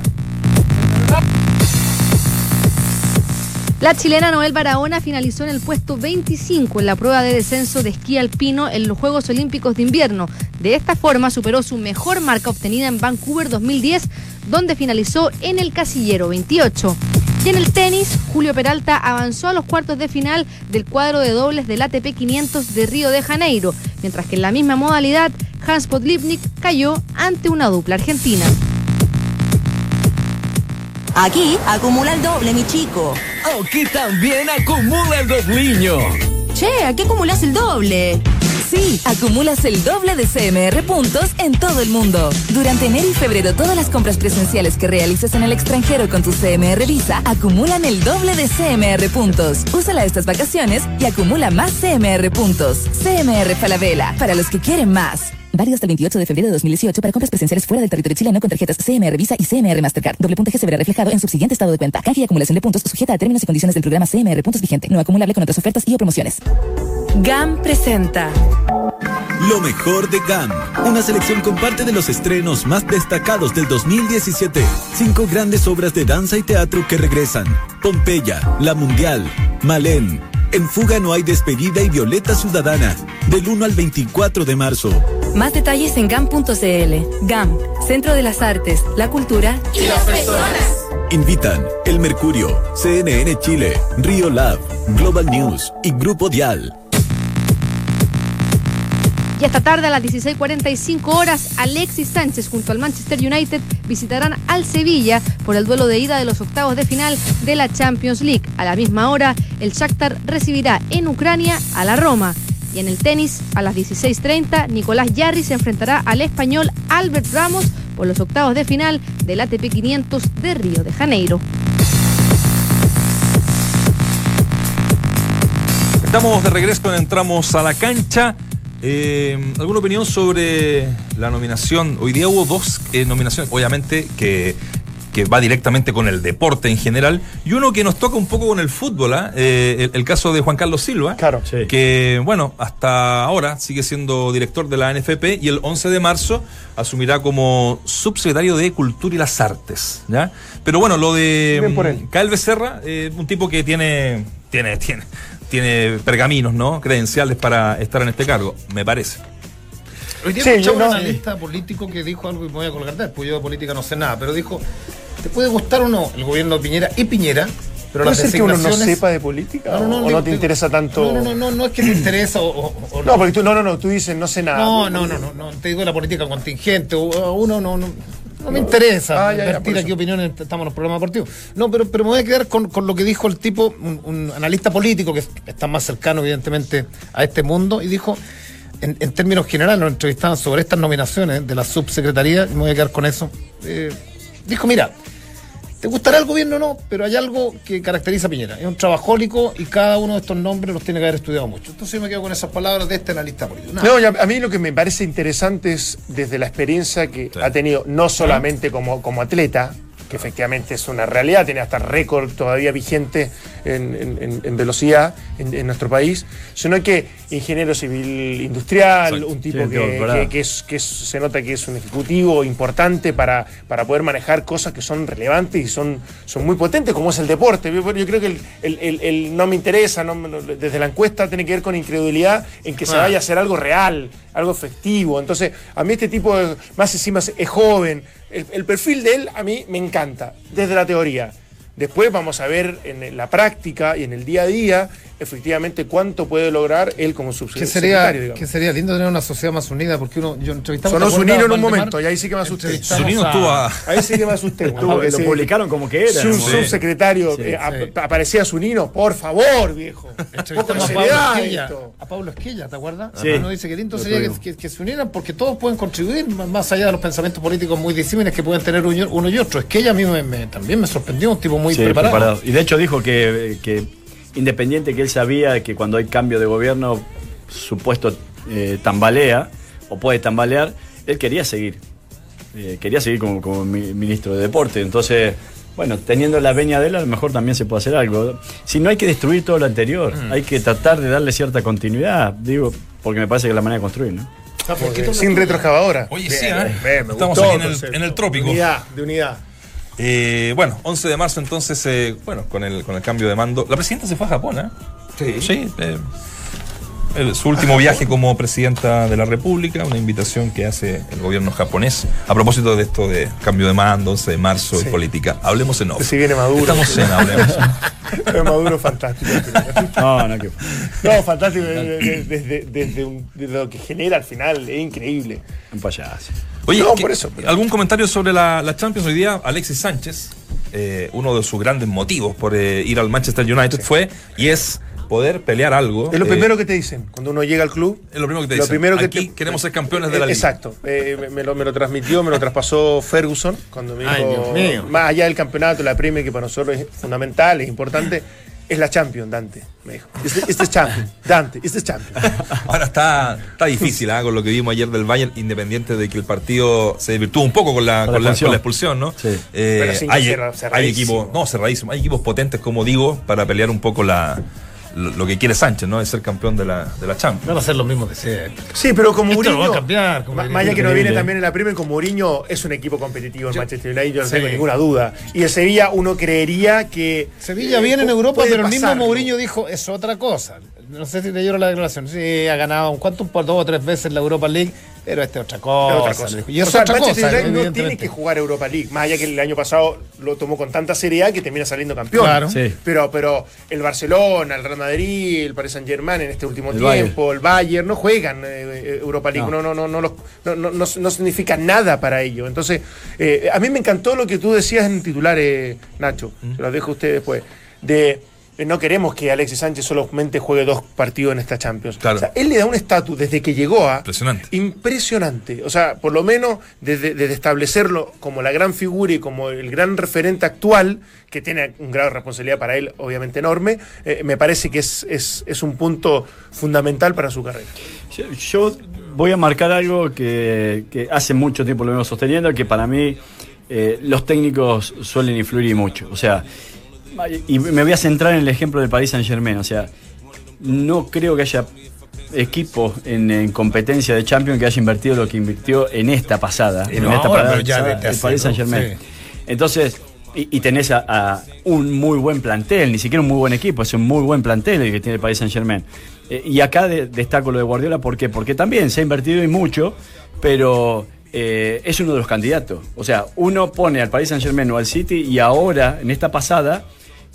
La chilena Noel Barahona finalizó en el puesto 25 en la prueba de descenso de esquí alpino en los Juegos Olímpicos de Invierno. De esta forma superó su mejor marca obtenida en Vancouver 2010, donde finalizó en el casillero 28. Y en el tenis, Julio Peralta avanzó a los cuartos de final del cuadro de dobles del ATP 500 de Río de Janeiro, mientras que en la misma modalidad, Hans Podlipnik cayó ante una dupla argentina. Aquí acumula el doble, mi chico. Aquí también acumula el dobliño. Che, ¿a qué acumulas el doble? Sí, acumulas el doble de CMR puntos en todo el mundo. Durante enero y febrero, todas las compras presenciales que realices en el extranjero con tu CMR Visa acumulan el doble de CMR puntos. Úsala estas vacaciones y acumula más CMR puntos. CMR Falabella, para los que quieren más. Válido hasta el 28 de febrero de 2018 para compras presenciales fuera del territorio chileno con tarjetas CMR Visa y CMR Mastercard. Doble puntaje se verá reflejado en su siguiente estado de cuenta. Canje y acumulación de puntos sujeta a términos y condiciones del programa CMR Puntos vigente. No acumulable con otras ofertas y o promociones. GAM presenta Lo mejor de GAM. Una selección con parte de los estrenos más destacados del 2017. Cinco grandes obras de danza y teatro que regresan. Pompeya, La Mundial, Malén. En Fuga no hay despedida y Violeta Ciudadana. Del 1 al 24 de marzo. Más detalles en GAM.cl. GAM, Centro de las Artes, la Cultura Y las personas. Invitan El Mercurio, CNN Chile, Río Lab, Global News y Grupo Dial. Y esta tarde a las 16.45 horas, Alexis Sánchez junto al Manchester United visitarán al Sevilla por el duelo de ida de los octavos de final de la Champions League. A la misma hora, el Shakhtar recibirá en Ucrania a la Roma. Y en el tenis, a las 16.30, Nicolás Yarri se enfrentará al español Albert Ramos por los octavos de final del ATP 500 de Río de Janeiro. Estamos de regreso, entramos a la cancha. Eh, ¿Alguna opinión sobre la nominación? Hoy día hubo dos eh, nominaciones, obviamente que que va directamente con el deporte en general, y uno que nos toca un poco con el fútbol, ¿ah? Eh, el, el caso de Juan Carlos Silva, Claro. Sí. que, bueno, hasta ahora sigue siendo director de la NFP y el 11 de marzo asumirá como subsecretario de Cultura y las Artes, ¿ya? Pero bueno, lo de él. Cael Becerra, eh, un tipo que tiene, tiene, tiene, tiene pergaminos, ¿no? Credenciales para estar en este cargo, me parece. Hoy día Sí, no- un analista político que dijo algo y me voy a colgar de él, pues yo de política no sé nada, pero dijo, ¿te puede gustar o no el gobierno de Piñera y Piñera? Pero ¿Puede ser que uno no designaciones- sepa de política? No, no, no, ¿O digo- no te digo- interesa tanto? No, no, no, no, no es que te interesa o, o- o No, porque tú, no, no, no, tú dices no sé nada. No, no, no, no, no, te digo la política contingente, uno no, no, no me interesa Ah, ya, ya, aquí opiniones, estamos en los programas deportivos. No, pero, pero me voy a quedar con, con lo que dijo el tipo, un, un analista político que está más cercano, evidentemente, a este mundo, y dijo, en, en términos generales, nos entrevistaban sobre estas nominaciones de la subsecretaría, y me voy a quedar con eso. Eh, dijo, mira, te gustará el gobierno o no, pero hay algo que caracteriza a Piñera. Es un trabajólico y cada uno de estos nombres los tiene que haber estudiado mucho. Entonces yo me quedo con esas palabras de este analista político. Nada. No, y a, a mí lo que me parece interesante es desde la experiencia que Sí. ha tenido, no solamente como, como atleta, que efectivamente es una realidad, tiene hasta récord todavía vigente en, en- en- en velocidad en, en nuestro país, sino que ingeniero civil industrial, Exacto. un tipo Sí, que, que- que es, que es- se nota que es un ejecutivo importante para, para poder manejar cosas que son relevantes y son, son muy potentes, como es el deporte. Yo, yo creo que el, el- el- el no me interesa, no desde la encuesta tiene que ver con incredulidad en que se Ah. vaya a hacer algo real, algo efectivo. Entonces, a mí este tipo, de- más encima es joven, el perfil de él a mí me encanta, desde la teoría. Después vamos a ver en la práctica y en el día a día, efectivamente, cuánto puede lograr él como subsecretario. que sería lindo tener una sociedad más unida, porque uno, yo entrevistaba Sonó ¿te acuerdas, Zunino en un momento, y ahí sí que me asusté. A- estuvo a- Ahí sí que me asusté. Estuvo- lo publicaron como que era. Su, ¿no? subsecretario Sí, eh, aparecía Zunino, por favor, viejo. Un poco de seriedad Pablo Esquilla, esto. a Pablo Esquilla, ¿te acuerdas? Sí. Uno dice que lindo sería que, tuvimos. que- que se unieran porque todos pueden contribuir, más- más allá de los pensamientos políticos muy disímiles que pueden tener uno uno y otro. Esquilla a mí me- me- también me sorprendió, un tipo muy Sí, preparado. preparado. Y de hecho dijo que, que independiente que él sabía que cuando hay cambio de gobierno, su puesto eh, tambalea o puede tambalear, él quería seguir. Eh, quería seguir como, como mi- ministro de deporte. Entonces, bueno, teniendo la veña de él, a lo mejor también se puede hacer algo. Si no hay que destruir todo lo anterior, hay que tratar de darle cierta continuidad, digo, porque me parece que es la manera de construir, ¿no? Sin ¿no? retroexcavadora. Oye, sí, ¿eh? bien, me Estamos gustó aquí en el- en el trópico. De unidad, de unidad. Eh, bueno, 11 de marzo entonces, eh, bueno, con el, con el cambio de mando. La presidenta se fue a Japón, ¿eh? Sí. eh, el- su último viaje como presidenta de la República, una invitación que hace el gobierno japonés. A propósito de esto de cambio de mando, 11 de marzo Sí. y política. Hablemos en off. Si viene Maduro. Estamos en Hablemos. Pero Maduro fantástico. No, no, que. No, fantástico. Desde, desde- desde un- desde lo que genera al final, es increíble. Un payaso. Oye, No, ¿qué- por eso, pero- ¿algún comentario sobre la, la Champions? Hoy día, Alexis Sánchez, eh, uno de sus grandes motivos por eh, ir al Manchester United fue y es poder pelear algo. Es lo eh, primero que te dicen cuando uno llega al club. es lo primero que te Lo dicen. primero que Aquí te- queremos ser campeones de la Eh, liga. Exacto. Eh, me, me lo, me lo transmitió, me lo traspasó Ferguson cuando me Ay, dijo, Dios mío. más allá del campeonato, la Premier, que para nosotros es fundamental, es importante, es la Champions, Dante, me dijo. Este, este es Champions, Dante, este es Champions. (laughs) Ahora está, está difícil ¿ah? con lo que vimos ayer del Bayern, independiente de que el partido se desvirtuó un poco con la, Con la con la, expulsión. con la expulsión, ¿no? Sí. Eh, Pero sin hay, cerra- hay equipos, no, cerradísimo, hay equipos potentes, como digo, para pelear un poco la, lo, lo que quiere Sánchez, ¿no? Es ser campeón de la, de la Champions. Van a ser lo mismo de siempre. Sí, pero como Esto lo Mourinho, va a cambiar, más allá que no viene también en la Premier, con Mourinho es un equipo competitivo en Manchester United, yo no Sí. tengo ninguna duda. Y el Sevilla uno creería que... Sevilla eh, viene en pu- Europa, pero el mismo. Mourinho dijo, es otra cosa. No sé si leyeron la declaración. Sí, ha ganado un cuánto, par, dos o tres veces la Europa League, pero esta es otra cosa. Otra. Y es O sea, otra Manchester cosa, United no tiene que jugar Europa League, más allá que el año pasado lo tomó con tanta seriedad que termina saliendo campeón. Claro. Sí. Pero, pero el Barcelona, el Real Madrid, el Paris Saint Germain en este último El tiempo, el Bayern, no juegan eh, eh, Europa League, no, No. no, no, no, los- no, no, no- no significa nada para ellos. Entonces, eh, a mí me encantó lo que tú decías en titular, eh, Nacho, se lo dejo a usted después, de no queremos que Alexis Sánchez solamente juegue dos partidos en esta Champions. Claro. O sea, él le da un estatus desde que llegó a Impresionante. impresionante. O sea, por lo menos desde, desde establecerlo como la gran figura y como el gran referente actual, que tiene un grado de responsabilidad para él, obviamente enorme, eh, me parece que es, es, es un punto fundamental para su carrera. Yo, yo voy a marcar algo que, que hace mucho tiempo lo vengo sosteniendo, que para mí eh, los técnicos suelen influir y mucho. O sea, y me voy a centrar en el ejemplo del Paris Saint Germain. O sea, no creo que haya equipo en, en competencia de Champions que haya invertido lo que invirtió en esta pasada. en esta ahora, ya el Paris. Saint Germain. Sí. Entonces, y, y tenés a, a un muy buen plantel, ni siquiera un muy buen equipo, es un muy buen plantel el que tiene el Paris Saint Germain. y acá de- destaco lo de Guardiola, ¿por qué? Porque también se ha invertido y mucho, pero eh, es uno de los candidatos. O sea, uno pone al Paris Saint Germain o al City y ahora, en esta pasada,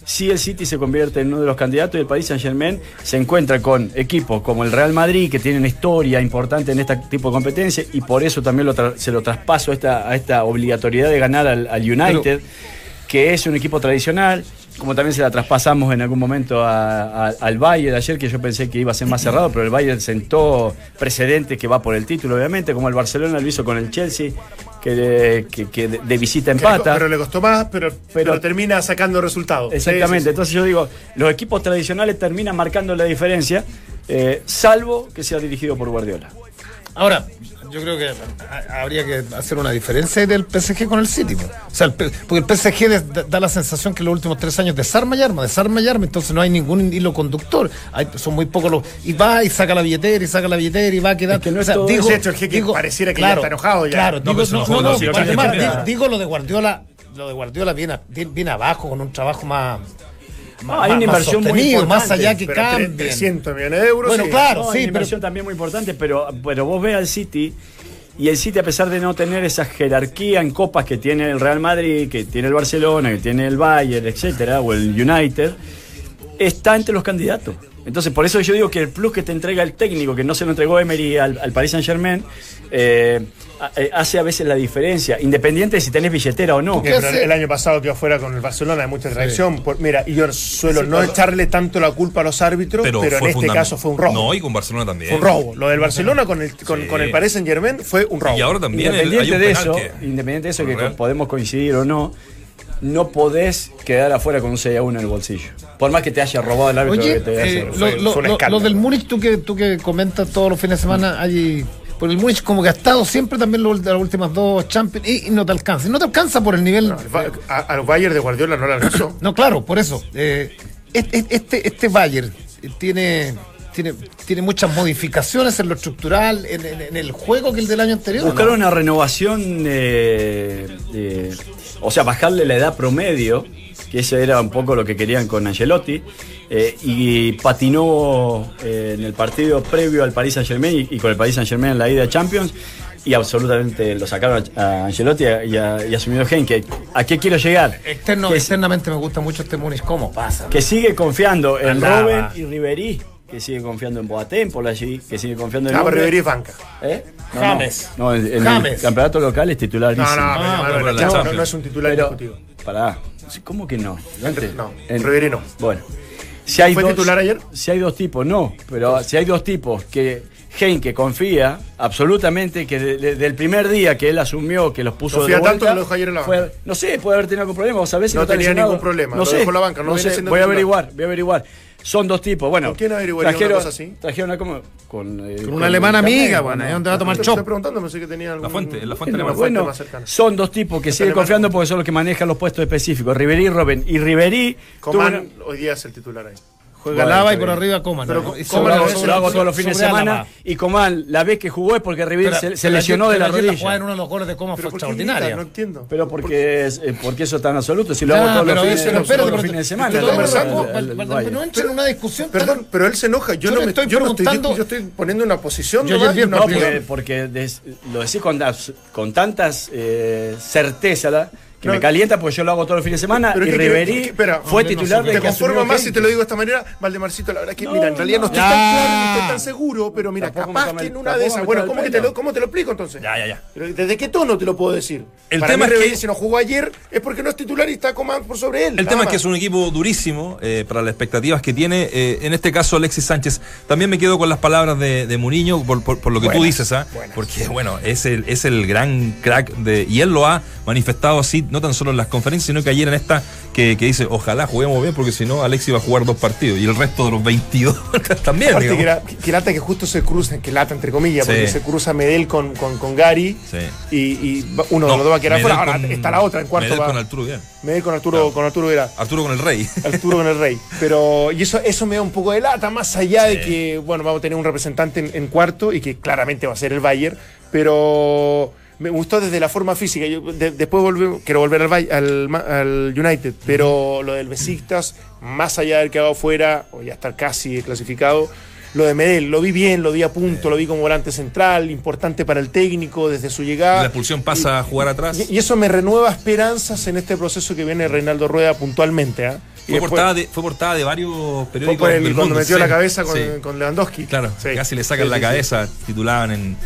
si el City se convierte en uno de los candidatos y el Paris Saint Germain se encuentra con equipos como el Real Madrid que tienen historia importante en este tipo de competencia y por eso también lo se lo traspaso a esta, a esta obligatoriedad de ganar al, al United, que es un equipo tradicional, como también se la traspasamos en algún momento a- a- al Bayern ayer, que yo pensé que iba a ser más cerrado, pero el Bayern sentó precedentes que va por el título, obviamente, como el Barcelona lo hizo con el Chelsea, que, que- que de, de visita Que le co- empata. Pero le costó más, pero, pero, termina sacando resultados. Exactamente, Sí, sí, sí. entonces yo digo, los equipos tradicionales terminan marcando la diferencia, eh, salvo que sea dirigido por Guardiola. Ahora, yo creo que ha- habría que hacer una diferencia del PSG con el City. O sea, el P- porque el PSG des- da, la sensación que los últimos tres años desarma y arma, desarma y arma, entonces no hay ningún hilo conductor. Hay, son muy pocos los. Y va y saca la billetera y saca la billetera y va a quedar. Es que no es o sea, todo digo, hecho, el jeque pareciera que ya está enojado ya. Claro, No, digo, no, no no, además, que di- mira. digo lo de Guardiola, lo de Guardiola viene, viene abajo con un trabajo más. Ah, hay una inversión muy sostenido, más importante, allá que cambien. 300 millones de euros. Bueno, sí. claro, No, hay una pero inversión también muy importante, pero, pero vos ves al City y el City, a pesar de no tener esa jerarquía en copas que tiene el Real Madrid, que tiene el Barcelona, que tiene el Bayern, etcétera, o el United, está entre los candidatos. Entonces, por eso yo digo que el plus que te entrega el técnico, que no se lo entregó Emery al, al Paris Saint Germain, eh, eh, hace a veces la diferencia, independiente de si tenés billetera o no. Pero el año pasado quedó fuera con el Barcelona, hay mucha traición. Por- mira, y yo suelo no echarle tanto la culpa a los árbitros, pero, en este caso fue un robo. No, y con Barcelona también. Fue un robo. Lo del Barcelona con el, con, Sí. con el Paris Saint Germain fue un robo. Y ahora también el- hay Independiente un de penal eso, que- independiente de eso que podemos coincidir o no, no podés quedar afuera con un 6 a 1 en el bolsillo. Por más que te haya robado el árbitro Oye, que te haya eh, lo, lo- del Múnich, tú que, tú que comentas todos los fines de semana, hay, por el Múnich como que ha estado siempre también las últimas dos Champions y, y no te alcanza. Y no te alcanza por el nivel. No, Ba- a- al Bayern de Guardiola no le alcanzó. (coughs) No, claro, por eso. Eh, este, este, este Bayern eh, tiene, tiene, tiene muchas modificaciones en lo estructural, en, en- en el juego que el del año anterior. Buscaron ¿no? una renovación, eh, eh, o sea, bajarle la edad promedio, que ese era un poco lo que querían con Angelotti, eh, y patinó en el partido previo al Paris Saint Germain y, y con el Paris Saint Germain en la ida Champions. Y absolutamente lo sacaron a Angelotti y, a- y, a- Henke. ¿A qué quiero llegar? Externo, Que- externamente me gusta mucho este Múnich. ¿Cómo pasa? que sigue confiando en. Robben y Ribery, que sigue confiando en Boateng por allí, que sigue confiando en Ah, pero es banca. ¿Eh? No, James. No, no, en, en James. el campeonato local es titular. No, no, pero, Ah, no, no, no, no es un titular Pero, discutido. pará, ¿cómo que no? Antes- No, en- Ribery no. Bueno, si hay ¿Fue dos, titular ayer? Si hay dos tipos, no, pero si hay dos tipos que Henke confía absolutamente que de- de- del primer día que él asumió que los puso Confía de tanto vuelta, que lo dejó ayer en la fue- banca. no sé, puede haber tenido algún problema, vos sabés si No está tenía lesionado. ningún problema, No lo sé, dejó la banca, no viene sé, voy a averiguar, voy a averiguar. Son dos tipos, bueno. ¿Con quién averiguaría una trajeron, cosa así? Trajeron a como con, eh, Con una alemana amiga, ¿no? bueno, ahí donde va a tomar Te chop. estoy preguntando, pensé que tenía algún... La fuente, la fuente una alemana. Bueno, más cercana. son dos tipos que siguen confiando porque son los que manejan los puestos específicos. Riverí y Robben. Y Riverí tuvo Coman una- hoy día es el titular ahí. Juega Bueno, Lava y por arriba Coman. Pero ¿no? Lo hago, eso yo lo hago sobre- todos los fines de semana y Coman, la vez que jugó es porque Riverí Pero- se, se pero lesionó de la rodilla. jugada en uno de los goles de Coman fue Pero ¿por qué extraordinaria. No entiendo. Pero porque, es, eh, porque eso es tan absoluto. Si lo hago todos los fines, los de semana. Bayern. No entra en una discusión. Perdón, pero él se enoja. Yo, no, me, estoy yo no estoy, preguntando- yo estoy poniendo una posición. Yo No, porque, lo decís con, tantas eh, certeza la- que No, me calienta porque yo lo hago todo el fin de semana Pero y ¿qué Riverí fue no titular de Te conformo más si te lo digo de esta manera, Valdemarcito, la verdad que, mira, en realidad no estoy Ya. tan claro ni estoy tan seguro, pero mira, Tampoco capaz que en una de esas. Bueno, ¿cómo, que te lo, ¿cómo te lo explico entonces? Ya, ya, ya. Pero ¿Desde qué tono te lo puedo decir? El Para tema mí, es que- si no jugó ayer, es porque no es titular y está Coman por sobre él. El tema es que es un equipo durísimo eh, para las expectativas que tiene. eh, en este caso, Alexis Sánchez. También me quedo con las palabras de, de Muriño por, por- por lo que tú dices, ¿ah? Porque, bueno, es el, es el gran crack de. Y él lo ha manifestado así, no tan solo en las conferencias, sino que ayer en esta que, que dice: Ojalá juguemos bien, porque si no, Alexis va a jugar dos partidos. Y el resto de los 22 (laughs) también. Aparte que, era- lata que justo se cruzan, que lata entre comillas, Sí. porque se cruza Medel con, con, con Gary Sí. y, uno de No, los dos va a quedar afuera. Ahora con- está la otra en cuarto. Medel va- con Arturo, bien. Medel con Arturo, con Arturo Vera. Arturo con el Rey. (laughs) Arturo con el Rey. Pero, y eso, eso me da un poco de lata, más allá de que, bueno, vamos a tener un representante en, en cuarto y que claramente va a ser el Bayern, pero me gustó desde la forma física. Yo de- después volve- quiero volver al, United, pero lo del Besiktas, más allá del que haga fuera, o ya estar casi clasificado, lo de Medel, lo vi bien, lo vi a punto, lo vi como volante central, importante para el técnico desde su llegada. La expulsión pasa a jugar atrás. Y, y eso me renueva esperanzas en este proceso que viene Reinaldo Rueda puntualmente. ¿ah? Fue después- portada, de, fue portada de varios fue periódicos. por el- del cuando mundo, metió sí, la cabeza con, sí. con Lewandowski. Claro, Sí. casi le sacan la cabeza, titulaban en.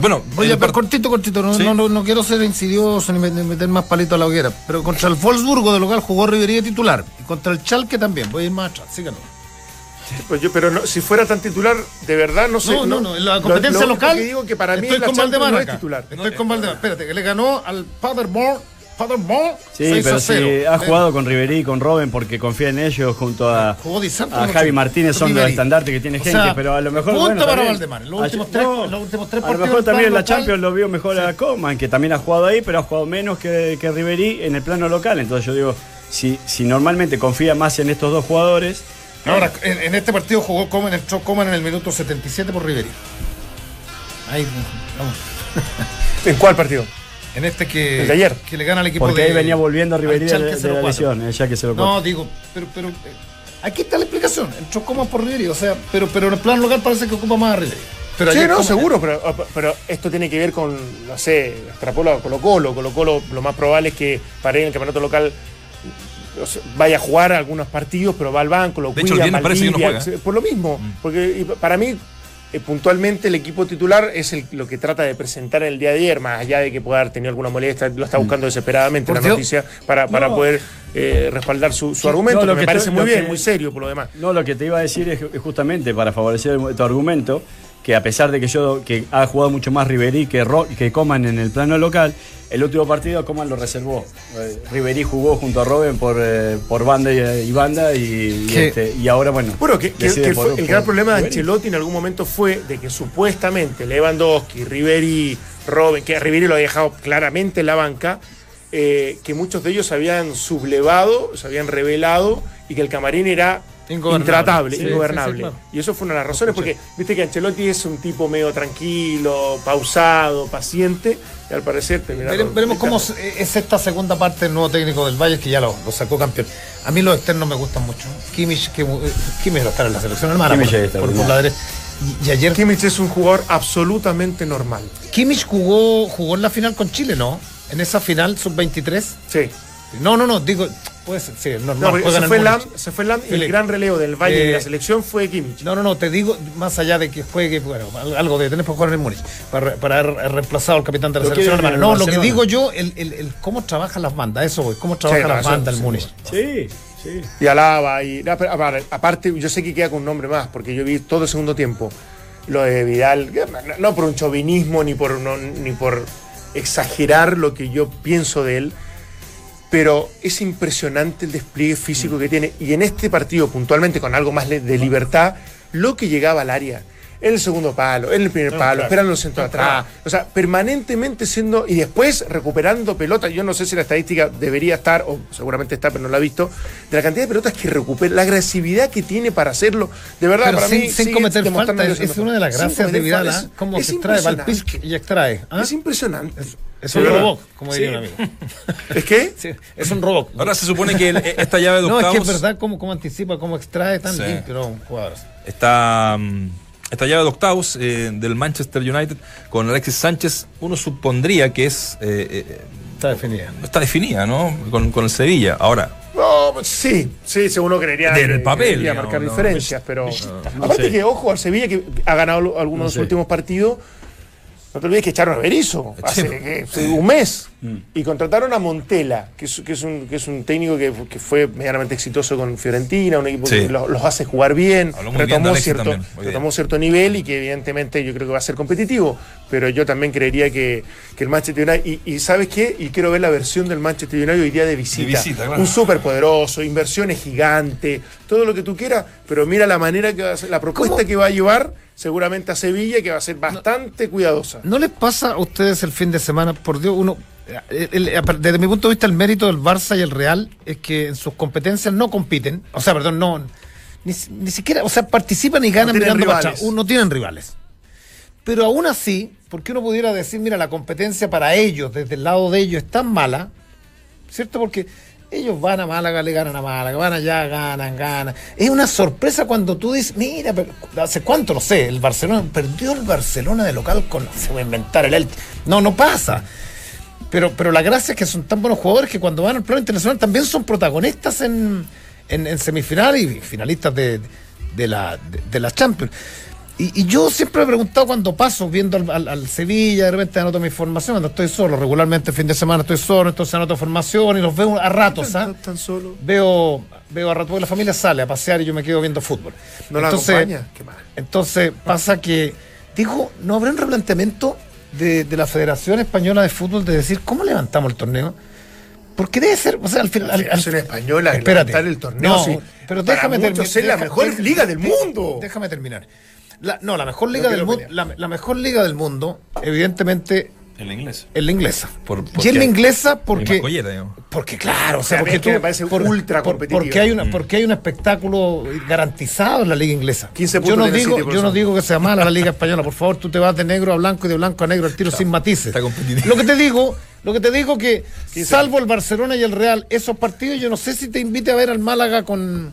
Bueno, Oye, pero cortito, cortito, no, Sí. no, no, no quiero ser insidioso ni met- ni meter más palito a la hoguera, pero contra el Wolfsburgo de local jugó Rivería titular y contra el Chalke también, voy a ir más atrás, síganos. Pues yo, pero no, si fuera tan titular, de verdad, no sé. No, no, no, en la Lo- competencia lo único local. que digo que para mí estoy con Valdemar no es titular. Estoy con Valdemar. Espérate, que le ganó al Paderborn. Paderborn. Sí, 6 pero a 0. ha Eh, jugado con Riverí y con Robben porque confía en ellos junto a, Javi Martínez, son los estandartes que tiene O gente, sea, pero a lo mejor. punto bueno, para también- Valdemar. Los Ayer- últimos tres- no, los últimos tres A lo mejor también en la local. Champions lo vio mejor a Coman, que también ha jugado ahí, pero ha jugado menos que, que Riverí en el plano local. Entonces yo digo, si, si normalmente confía más en estos dos jugadores, Ahora, en, en este partido jugó Coman, entró Coman en el minuto 77 por Riverí. Ahí, vamos. ¿En cuál partido? En este que, El de ayer. que le gana al equipo porque de. ahí venía volviendo al Riverí de, de la 04. lesión, eh, ya que se lo No, digo, pero, pero eh, aquí está la explicación. Entró Coman por Riverí, o sea, pero, pero en el plan local parece que ocupa más a Riverí. Pero sí, no, seguro, pero, pero esto tiene que ver con, no sé, extrapola a Colo Colo. Colo Colo, lo más probable es que para ir en el campeonato local o sea, vaya a jugar algunos partidos, pero va al banco, lo De hecho, el cuida, viernes parece que no juega. Mm. Por lo mismo, porque y para mí, eh, puntualmente, el equipo titular es el- lo que trata de presentar el día de ayer, más allá de que pueda haber tenido alguna molestia, lo está buscando desesperadamente Por la Dios. noticia para, para No. poder eh, respaldar su, su argumento, no, lo que me parece estoy- muy bien, que- muy serio por lo demás. No, lo que te iba a decir es justamente para favorecer tu argumento, que a pesar de que yo que ha jugado mucho más Riverí que, Ro- que Coman en el plano local, el último partido Coman lo reservó. Eh, Riverí jugó junto a Robben por, eh, por banda y, y banda y, y, ¿Qué? este, y ahora, bueno. Bueno, que, por- el por gran problema de. Ancelotti en algún momento fue de que supuestamente Lewandowski, Riveri, Robben, que a Riveri lo había dejado claramente en la banca, eh, que muchos de ellos se habían sublevado, se habían revelado y que el camarín era. Intratable, Sí, ingobernable. sí, sí, claro. Y eso fue una de las razones, porque viste que Ancelotti es un tipo medio tranquilo, pausado, paciente, y al parecer terminaron- Vere- veremos cómo es es esta segunda parte del nuevo técnico del Valle que ya lo, lo sacó campeón. A mí los externos me gustan mucho. Kimmich, que, eh, Kimmich va a estar en la selección hermana Kimmich por, está por- por la derecha. Y, y ayer Kimmich es un jugador absolutamente normal. Kimmich jugó, jugó en la final con Chile, ¿no? En esa final sub-23. Sí. No, no, no, digo, puede ser, sí, es normal. No, se el fue Lam, se fue Lam y el gran relevo del Valle de Eh, la selección fue Kimmich. No, no, no, te digo, más allá de que juegue, bueno, al- algo de tener para jugar en el Múnich, para, para haber reemplazado al capitán de la Lo selección. No, lo que digo yo, el, el, el cómo trabajan las bandas, eso voy, cómo trabajan no, las bandas el sin Múnich. Sí, sí. Y Alaba y. no, pero, aparte, yo sé que queda con un nombre más, porque yo vi todo el segundo tiempo. Lo de Vidal, no por un chauvinismo ni por, no- ni por exagerar lo que yo pienso de él, pero es impresionante el despliegue físico que tiene. Y en este partido, puntualmente, con algo más de libertad, lo que llegaba al área. En el segundo palo, en el primer palo, esperando el centro atrás. O sea, permanentemente siendo. Y después recuperando pelota. Yo no sé si la estadística debería estar, o seguramente está, pero no la he visto. De la cantidad de pelotas que recupera, la agresividad que tiene para hacerlo. De verdad, Pero para sin, mí. sin cometer falta, es, es una de las gracias de Vidal, falta, ¿ah? es- cómo es se extrae, va al impresionante. pisc y extrae. ¿ah? Es impresionante. Es, es un robot, como diría Sí. un amigo. (laughs) ¿Es que? Sí, es un robot. Ahora se supone que el- esta llave de No, es octavos. que es verdad cómo, cómo anticipa, cómo extrae tan Sí. limpio ¿no? jugadores. Esta, mm, esta llave de octavos eh, del Manchester United con Alexis Sánchez, uno supondría que es eh, eh, Está definida. Está definida, ¿no? Con, con el Sevilla. Ahora, No, pues sí, sí, sí, uno creería Del que papel, debería digamos, marcar ¿no? diferencias, pero No aparte sé. que ojo al Sevilla que ha ganado algunos de los últimos partidos. No te olvides que echaron a Berizzo hace, un mes. Y contrataron a Montela, que es, que es un, que es un técnico que, que fue medianamente exitoso con Fiorentina, un equipo Sí. que los, los hace jugar bien, retomó, cierto, retomó cierto nivel y que evidentemente yo creo que va a ser competitivo, pero yo también creería que, que el Manchester United, y, y ¿sabes qué? Y quiero ver la versión del Manchester United hoy día de visita. De visita, claro. Un súper poderoso, inversiones gigantes, todo lo que tú quieras, pero mira la manera que va a ser, la propuesta ¿Cómo? que va a llevar seguramente a Sevilla, que va a ser bastante cuidadosa. ¿No les pasa a ustedes el fin de semana? Por Dios, uno. el- el- desde mi punto de vista, el mérito del Barça y el Real es que en sus competencias no compiten. O sea, perdón, no. Ni, ni siquiera. O sea, participan y ganan mirando para rivales. atrás. No tienen rivales. Pero aún así, porque uno pudiera decir, mira, la competencia para ellos, desde el lado de ellos, es tan mala, ¿cierto? Porque ellos van a Málaga, le ganan a Málaga, van allá, ganan, ganan. Es una sorpresa cuando tú dices, mira, ¿hace cuánto? No sé, el Barcelona, perdió el Barcelona de local con, se va a inventar el Elche. No, no pasa. Pero, pero la gracia es que son tan buenos jugadores que cuando van al plano internacional también son protagonistas en, en, en semifinales y finalistas de, de la, de, de la Champions. Y, y yo siempre me he preguntado cuando paso viendo al, al- al Sevilla, de repente anoto mi formación, cuando estoy solo, regularmente el fin de semana estoy solo, entonces anoto formación y los veo a ratos, ¿ah? Tan solo. Veo, veo a ratos, porque la familia sale a pasear y yo me quedo viendo fútbol. ¿No la entonces, acompaña? Qué mal. entonces pasa que, digo, ¿no habrá un replanteamiento de, de la Federación Española de Fútbol de decir cómo levantamos el torneo? Porque debe ser, o sea, al final... La al- Española, Espérate. levantar el torneo, No, sí. pero déjame terminar. es la mejor liga del mundo. Déjame terminar. La- no, la mejor liga No del mundo, la, la mejor liga del mundo, evidentemente, en inglés. es la inglesa. Por- y porque- es la inglesa porque porque claro, o sea, porque tú- me parece ultra competitiva. Porque hay Mm. una porque hay un espectáculo garantizado en la liga inglesa. 15 yo puntos no tiene digo, City yo no digo que sea mala la liga española, por favor, tú te vas de negro a blanco y de blanco a negro al tiro sin matices. está competitiva. Lo que te digo, lo que te digo que salvo el Barcelona y el Real, esos partidos yo no sé si te invite a ver al Málaga con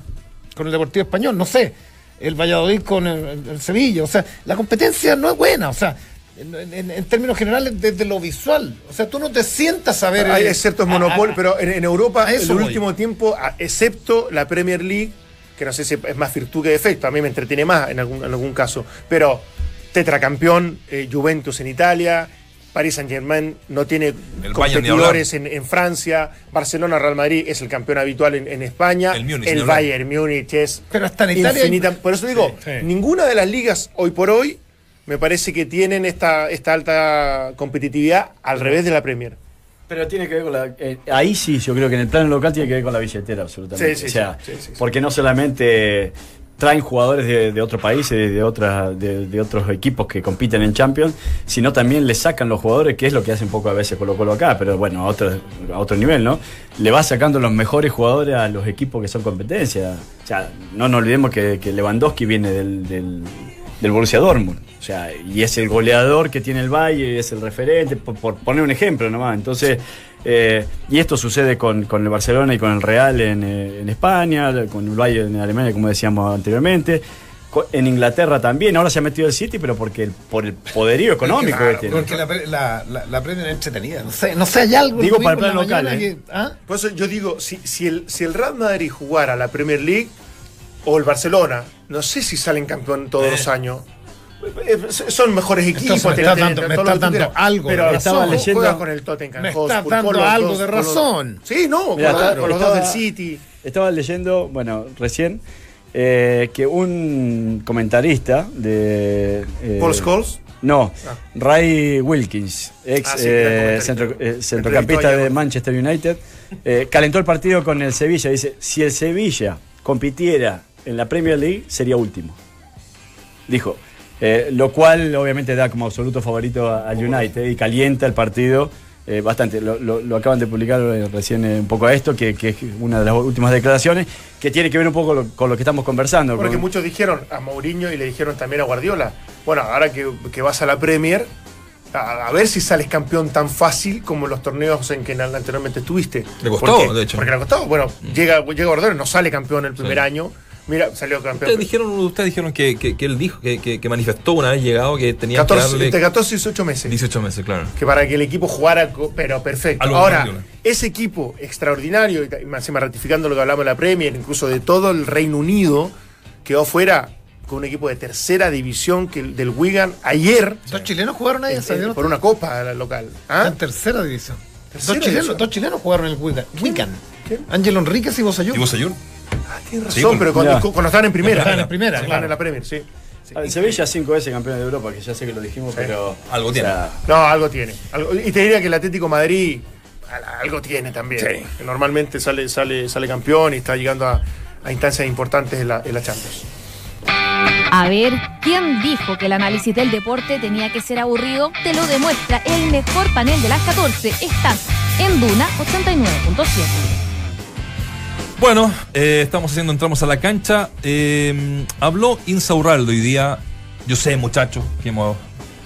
con el Deportivo Español, no sé. El Valladolid con el, el- el Sevilla, o sea, la competencia no es buena, o sea, en, en- en términos generales desde lo visual, o sea, tú no te sientas a ver Hay eh, ciertos a- monopolios, a- pero en, en Europa, en el voy. último tiempo, excepto la Premier League, que no sé si es más virtud que defecto, a mí me entretiene más en algún, en algún caso, pero tetracampeón, eh, Juventus en Italia, Paris Saint Germain no tiene competidores en, en Francia, Barcelona, Real Madrid es el campeón habitual en, en España, El Múnich, hablar. Bayern Múnich es Pero hasta en Italia hay- Por eso digo, Sí, sí. ninguna de las ligas hoy por hoy me parece que tienen esta, esta alta competitividad al revés de la Premier. Pero tiene que ver con la. eh, ahí sí, yo creo que en el plano local tiene que ver con la billetera, absolutamente. Sí, sí, o sea, sí, sí, sí, sí. porque no solamente traen jugadores de, de otros países, de, otras, de, de otros equipos que compiten en Champions, sino también le sacan los jugadores, que es lo que hace un poco a veces Colo Colo acá, pero bueno, a otro, a otro nivel, ¿no? Le va sacando los mejores jugadores a los equipos que son competencia. O sea, no nos olvidemos que, que Lewandowski viene del, del, del Borussia Dortmund. O sea, y es el goleador que tiene el Valle, y es el referente, por, por poner un ejemplo nomás. Entonces, eh, y esto sucede con, con el Barcelona y con el Real en, eh, en España, con el Bayern en Alemania, como decíamos anteriormente. En Inglaterra también, ahora se ha metido el City, pero porque el, por el poderío económico que tiene. Porque la, la, la, la Premier es entretenida. No sé, no sé, hay algo. Digo para el la local, mañana ¿eh? que- ¿ah? Por eso yo digo, si, si, el, si el Real Madrid jugara la Premier League o el Barcelona, no sé si salen campeón todos los años. Eh, Son mejores equipos, Entonces me te- dando- me dando quieras. algo de Pero Estaba leyendo- juega con el Tottenham Me Hotspur, estás con dando los algo dos- de los- razón. Sí, no, con, Mira, los- estaba- con los dos del City. Estaba leyendo, bueno, recién, eh, que un comentarista de. eh, Paul Scholes. No, Ah. Ray Wilkins, ex Ah, sí, eh, centro- eh, centrocampista de Manchester United, eh, calentó el partido con el Sevilla. Dice: si el Sevilla compitiera en la Premier League, sería último. Dijo. Eh, lo cual obviamente da como absoluto favorito a- al United y calienta el partido eh, bastante. Lo, lo- lo acaban de publicar eh, recién eh, un poco a esto, que, que es una de las últimas declaraciones, que tiene que ver un poco lo- con lo que estamos conversando. Porque con- muchos dijeron a Mourinho y le dijeron también a Guardiola. Bueno, ahora que, que vas a la Premier, a, a ver si sales campeón tan fácil como en los torneos en que anteriormente estuviste. Le costó, Porque- de hecho. Porque le costó. Bueno, llega, llega Guardiola, no sale campeón el primer Sí. año. Mira, salió campeón. Ustedes dijeron, ustedes dijeron que, que- que él dijo, que, que- que manifestó una vez llegado que tenía 14, que darle entre 14 y 18 meses. 18 meses, claro. que para que el equipo jugara, pero perfecto. Algo Ahora, ese equipo extraordinario, y más encima ratificando lo que hablamos de la Premier, incluso de todo el Reino Unido, quedó fuera con un equipo de tercera división que el del Wigan ayer Dos chilenos jugaron ahí, eh, por una copa local. ¿Ah? en tercera división. ¿Tercera Dos chilenos, división? dos chilenos jugaron en el Wigan. Wigan. ¿Quién? Ángelo Enríquez y Bosayur. ¿Y vos, Sayur? Ah, tienes razón, Sí, pero cuando, cuando estaban en primera. Estaban en primera, claro. en la Premier, sí. Sí. Ah, El Sevilla cinco veces campeón de Europa, que ya sé que lo dijimos, pero. Algo tiene. No, algo tiene. Algo- y te diría que el Atlético de Madrid al- algo tiene también. Que normalmente sale, sale, sale campeón y está llegando a, a instancias importantes en la, en la Champions. A ver, ¿quién dijo que el análisis del deporte tenía que ser aburrido? Te lo demuestra el mejor panel de las 14. Estás en Duna 89.7. Bueno, eh, estamos haciendo, entramos a la cancha. Eh, habló Insaurraldo hoy día. Yo sé, muchachos, que hemos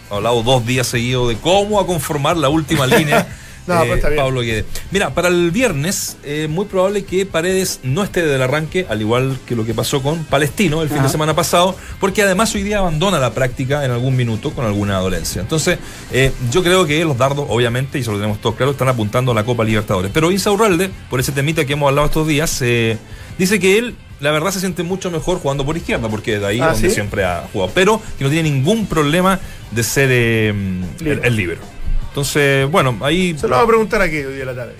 hablado dos días seguidos de cómo a conformar la última línea. (laughs) No, está bien. Pablo Guedes. Mira, para el viernes, es muy probable que Paredes no esté del arranque, al igual que lo que pasó con Palestino el fin de semana pasado, porque además hoy día abandona la práctica en algún minuto con alguna dolencia. Entonces, eh, yo creo que los dardos, obviamente, y eso lo tenemos todos claro, están apuntando a la Copa Libertadores. Pero Insaurralde, por ese temita que hemos hablado estos días, eh, dice que él, la verdad, se siente mucho mejor jugando por izquierda, porque de ahí ¿Ah, es donde sí? siempre ha jugado. Pero que no tiene ningún problema de ser eh, el, Libre. el libero. Entonces, bueno, ahí Se lo vamos a preguntar aquí hoy día a la tarde.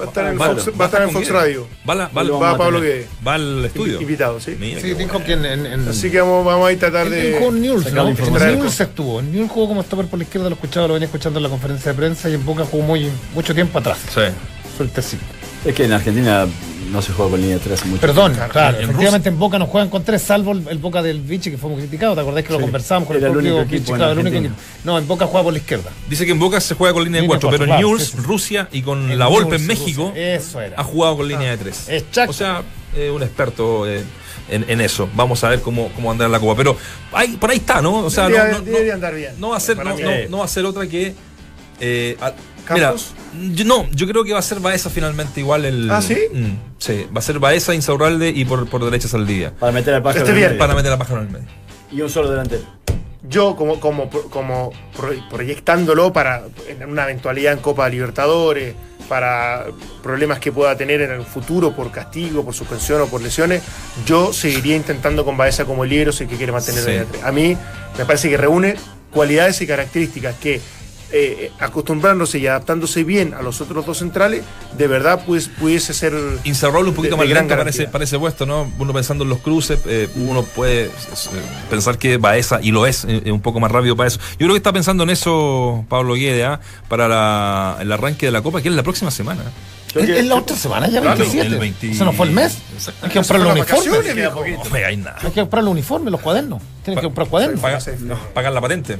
Va a estar en, Va- Fox, va a estar en Fox. Radio. Va, la- va, va- Pablo. Guedes. va al estudio. Invitado, sí. Mira, Sí, dijo que en, en, en- Así que vamos, vamos a ir tratar jugó en de. Newell's, ¿no? En. Newell's estuvo. En Newell's jugó como stopper por la izquierda, lo escuchaba, lo venía escuchando en la conferencia de prensa y en Boca jugó muy, mucho tiempo atrás. Sí. Sueltecito. Es que en Argentina no se juega con línea de tres hace mucho Perdón, Claro, claro, en efectivamente en Boca no juegan con tres, salvo el, el Boca del Vichy que fue muy criticado. ¿Te acordás que lo Sí. conversamos con el el propio Vichy? Claro, el único equipo. No, en Boca juega por la izquierda. Dice que en Boca se juega con línea de Línea 4, cuatro, pero en claro, Newell's, sí, sí. Rusia y con En la Volpe en México. Eso era. ha jugado con línea de 3. Exacto. O sea, eh, un experto eh, en, en eso. Vamos a ver cómo, cómo andar la Copa. Pero ahí, por ahí está, ¿no? O sea, Debería- no, no- debería no- andar bien. no va a ser, no, va a ser otra que. eh, ¿Campos? Mira, yo- no, yo creo que va a ser Baeza finalmente igual el. ¿Ah, sí? Mm, sí, va a ser Baeza, Insaurralde y por, por derecha Saldivia. Para meter al pájaro Este en el medio. Para meter la pájara en el medio. Y un solo delantero. Yo, como, como, como pro- proyectándolo para en una eventualidad en Copa Libertadores, para problemas que pueda tener en el futuro por castigo, por suspensión o por lesiones, yo seguiría intentando con Baeza como libero si es que quiere mantener Sí. la idea. A mí me parece que reúne cualidades y características que eh, acostumbrándose y adaptándose bien a los otros dos centrales, de verdad pues, pudiese ser Insaurralde un poquito de- más de gran lento para ese, garantía. para ese puesto, ¿no? Uno pensando en los cruces, eh, uno puede eh, pensar que Baeza, y lo es, eh, un poco más rápido para eso. Yo creo que está pensando en eso Pablo Guede, ¿ah? para la- el arranque de la Copa, que es la próxima semana. Es, la otra semana ya, Claro, 27. el 20 Eso no fue el mes. Hay que comprar los uniformes. No. Hay que comprar los uniformes, los cuadernos. Tienes que comprar cuadernos. Pagar, sí, sí. pagar la patente.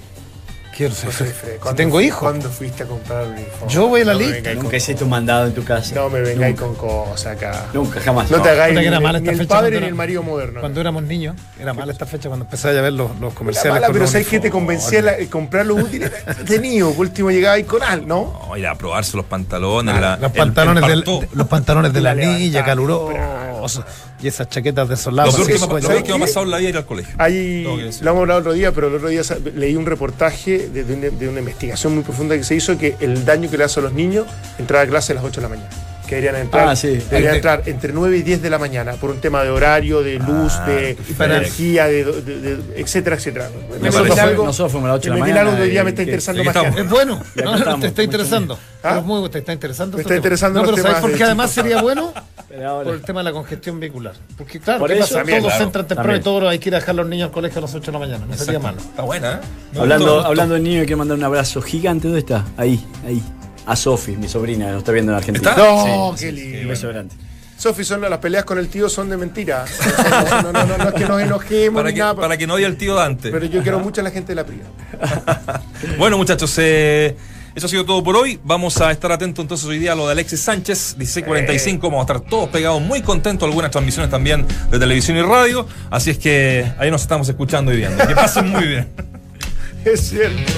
Quiero ser- (laughs) Fred, Si ¿cuándo- tengo hijos. ¿Cuándo fuiste a comprar un uniforme? Yo voy a la No lista. Nunca hiciste un mandado en tu casa. No me vengáis con cosas acá. Nunca, jamás. No te hagáis que ni, era mala ni esta el fecha padre ni era- el marido moderno. Cuando éramos niños, era mala esta fecha cuando empecé a ver los, los Era comerciales. mala, con pero ¿sabes qué te convencía el comprar los útiles? Tenido, por último llegaba con al, ¿no? No, ir a probarse los pantalones, la, Los pantalones, el del- partó. de- los pantalones de la (laughs) La niña, calurosos. Y esas chaquetas de Lo soldados. peor que me- ¿sabes lo que ha pasado en la vida ir al colegio. Ahí, lo hemos hablado otro día, pero el otro día leí un reportaje de, de una, de una investigación muy profunda que se hizo que el daño que le hace a los niños entrar a clase a las 8 de la mañana. Que deberían entrar, Ah, sí. deberían entrar entre 9 y 10 de la mañana por un tema de horario, de luz, Ah, de, para- energía, de, de- de- etcétera, etcétera. Me Nosotros, fue- algo- nosotros fuimos a las 8 de la mañana. algo que día me está interesando ¿de más? Es bueno, no, estamos, te está interesando. ¿Ah? Es muy, te está interesando. Me este está interesando No, pero ¿sabes por de qué además sería bueno? (laughs) Por el tema de la congestión vehicular. Porque claro, Por ¿qué eso, pasa? también, Todos claro, entran temprano también. y todos hay que ir a dejar a los niños al colegio a las 8 de la mañana. No sería malo. Está buena, ¿eh? Hablando, hablando de niño, quiero mandar un abrazo gigante. ¿Dónde está? Ahí, ahí. A Sofi, mi sobrina, que nos está viendo en Argentina. ¿Está? No, Sí, qué lindo. Un beso grande. Sofi, son las peleas con el tío son de mentira. (laughs) No, no, no, no es que nos enojemos Para ni que, nada. para que no odie al tío Dante. Pero yo quiero mucho a la gente de la PRIA. (laughs) Bueno, muchachos, eh, eso ha sido todo por hoy. Vamos a estar atentos entonces hoy día a lo de Alexis Sánchez, 1645. Vamos a estar todos pegados, muy contentos. Algunas transmisiones también de televisión y radio. Así es que ahí nos estamos escuchando y viendo. Que pasen muy bien. (laughs) Es cierto.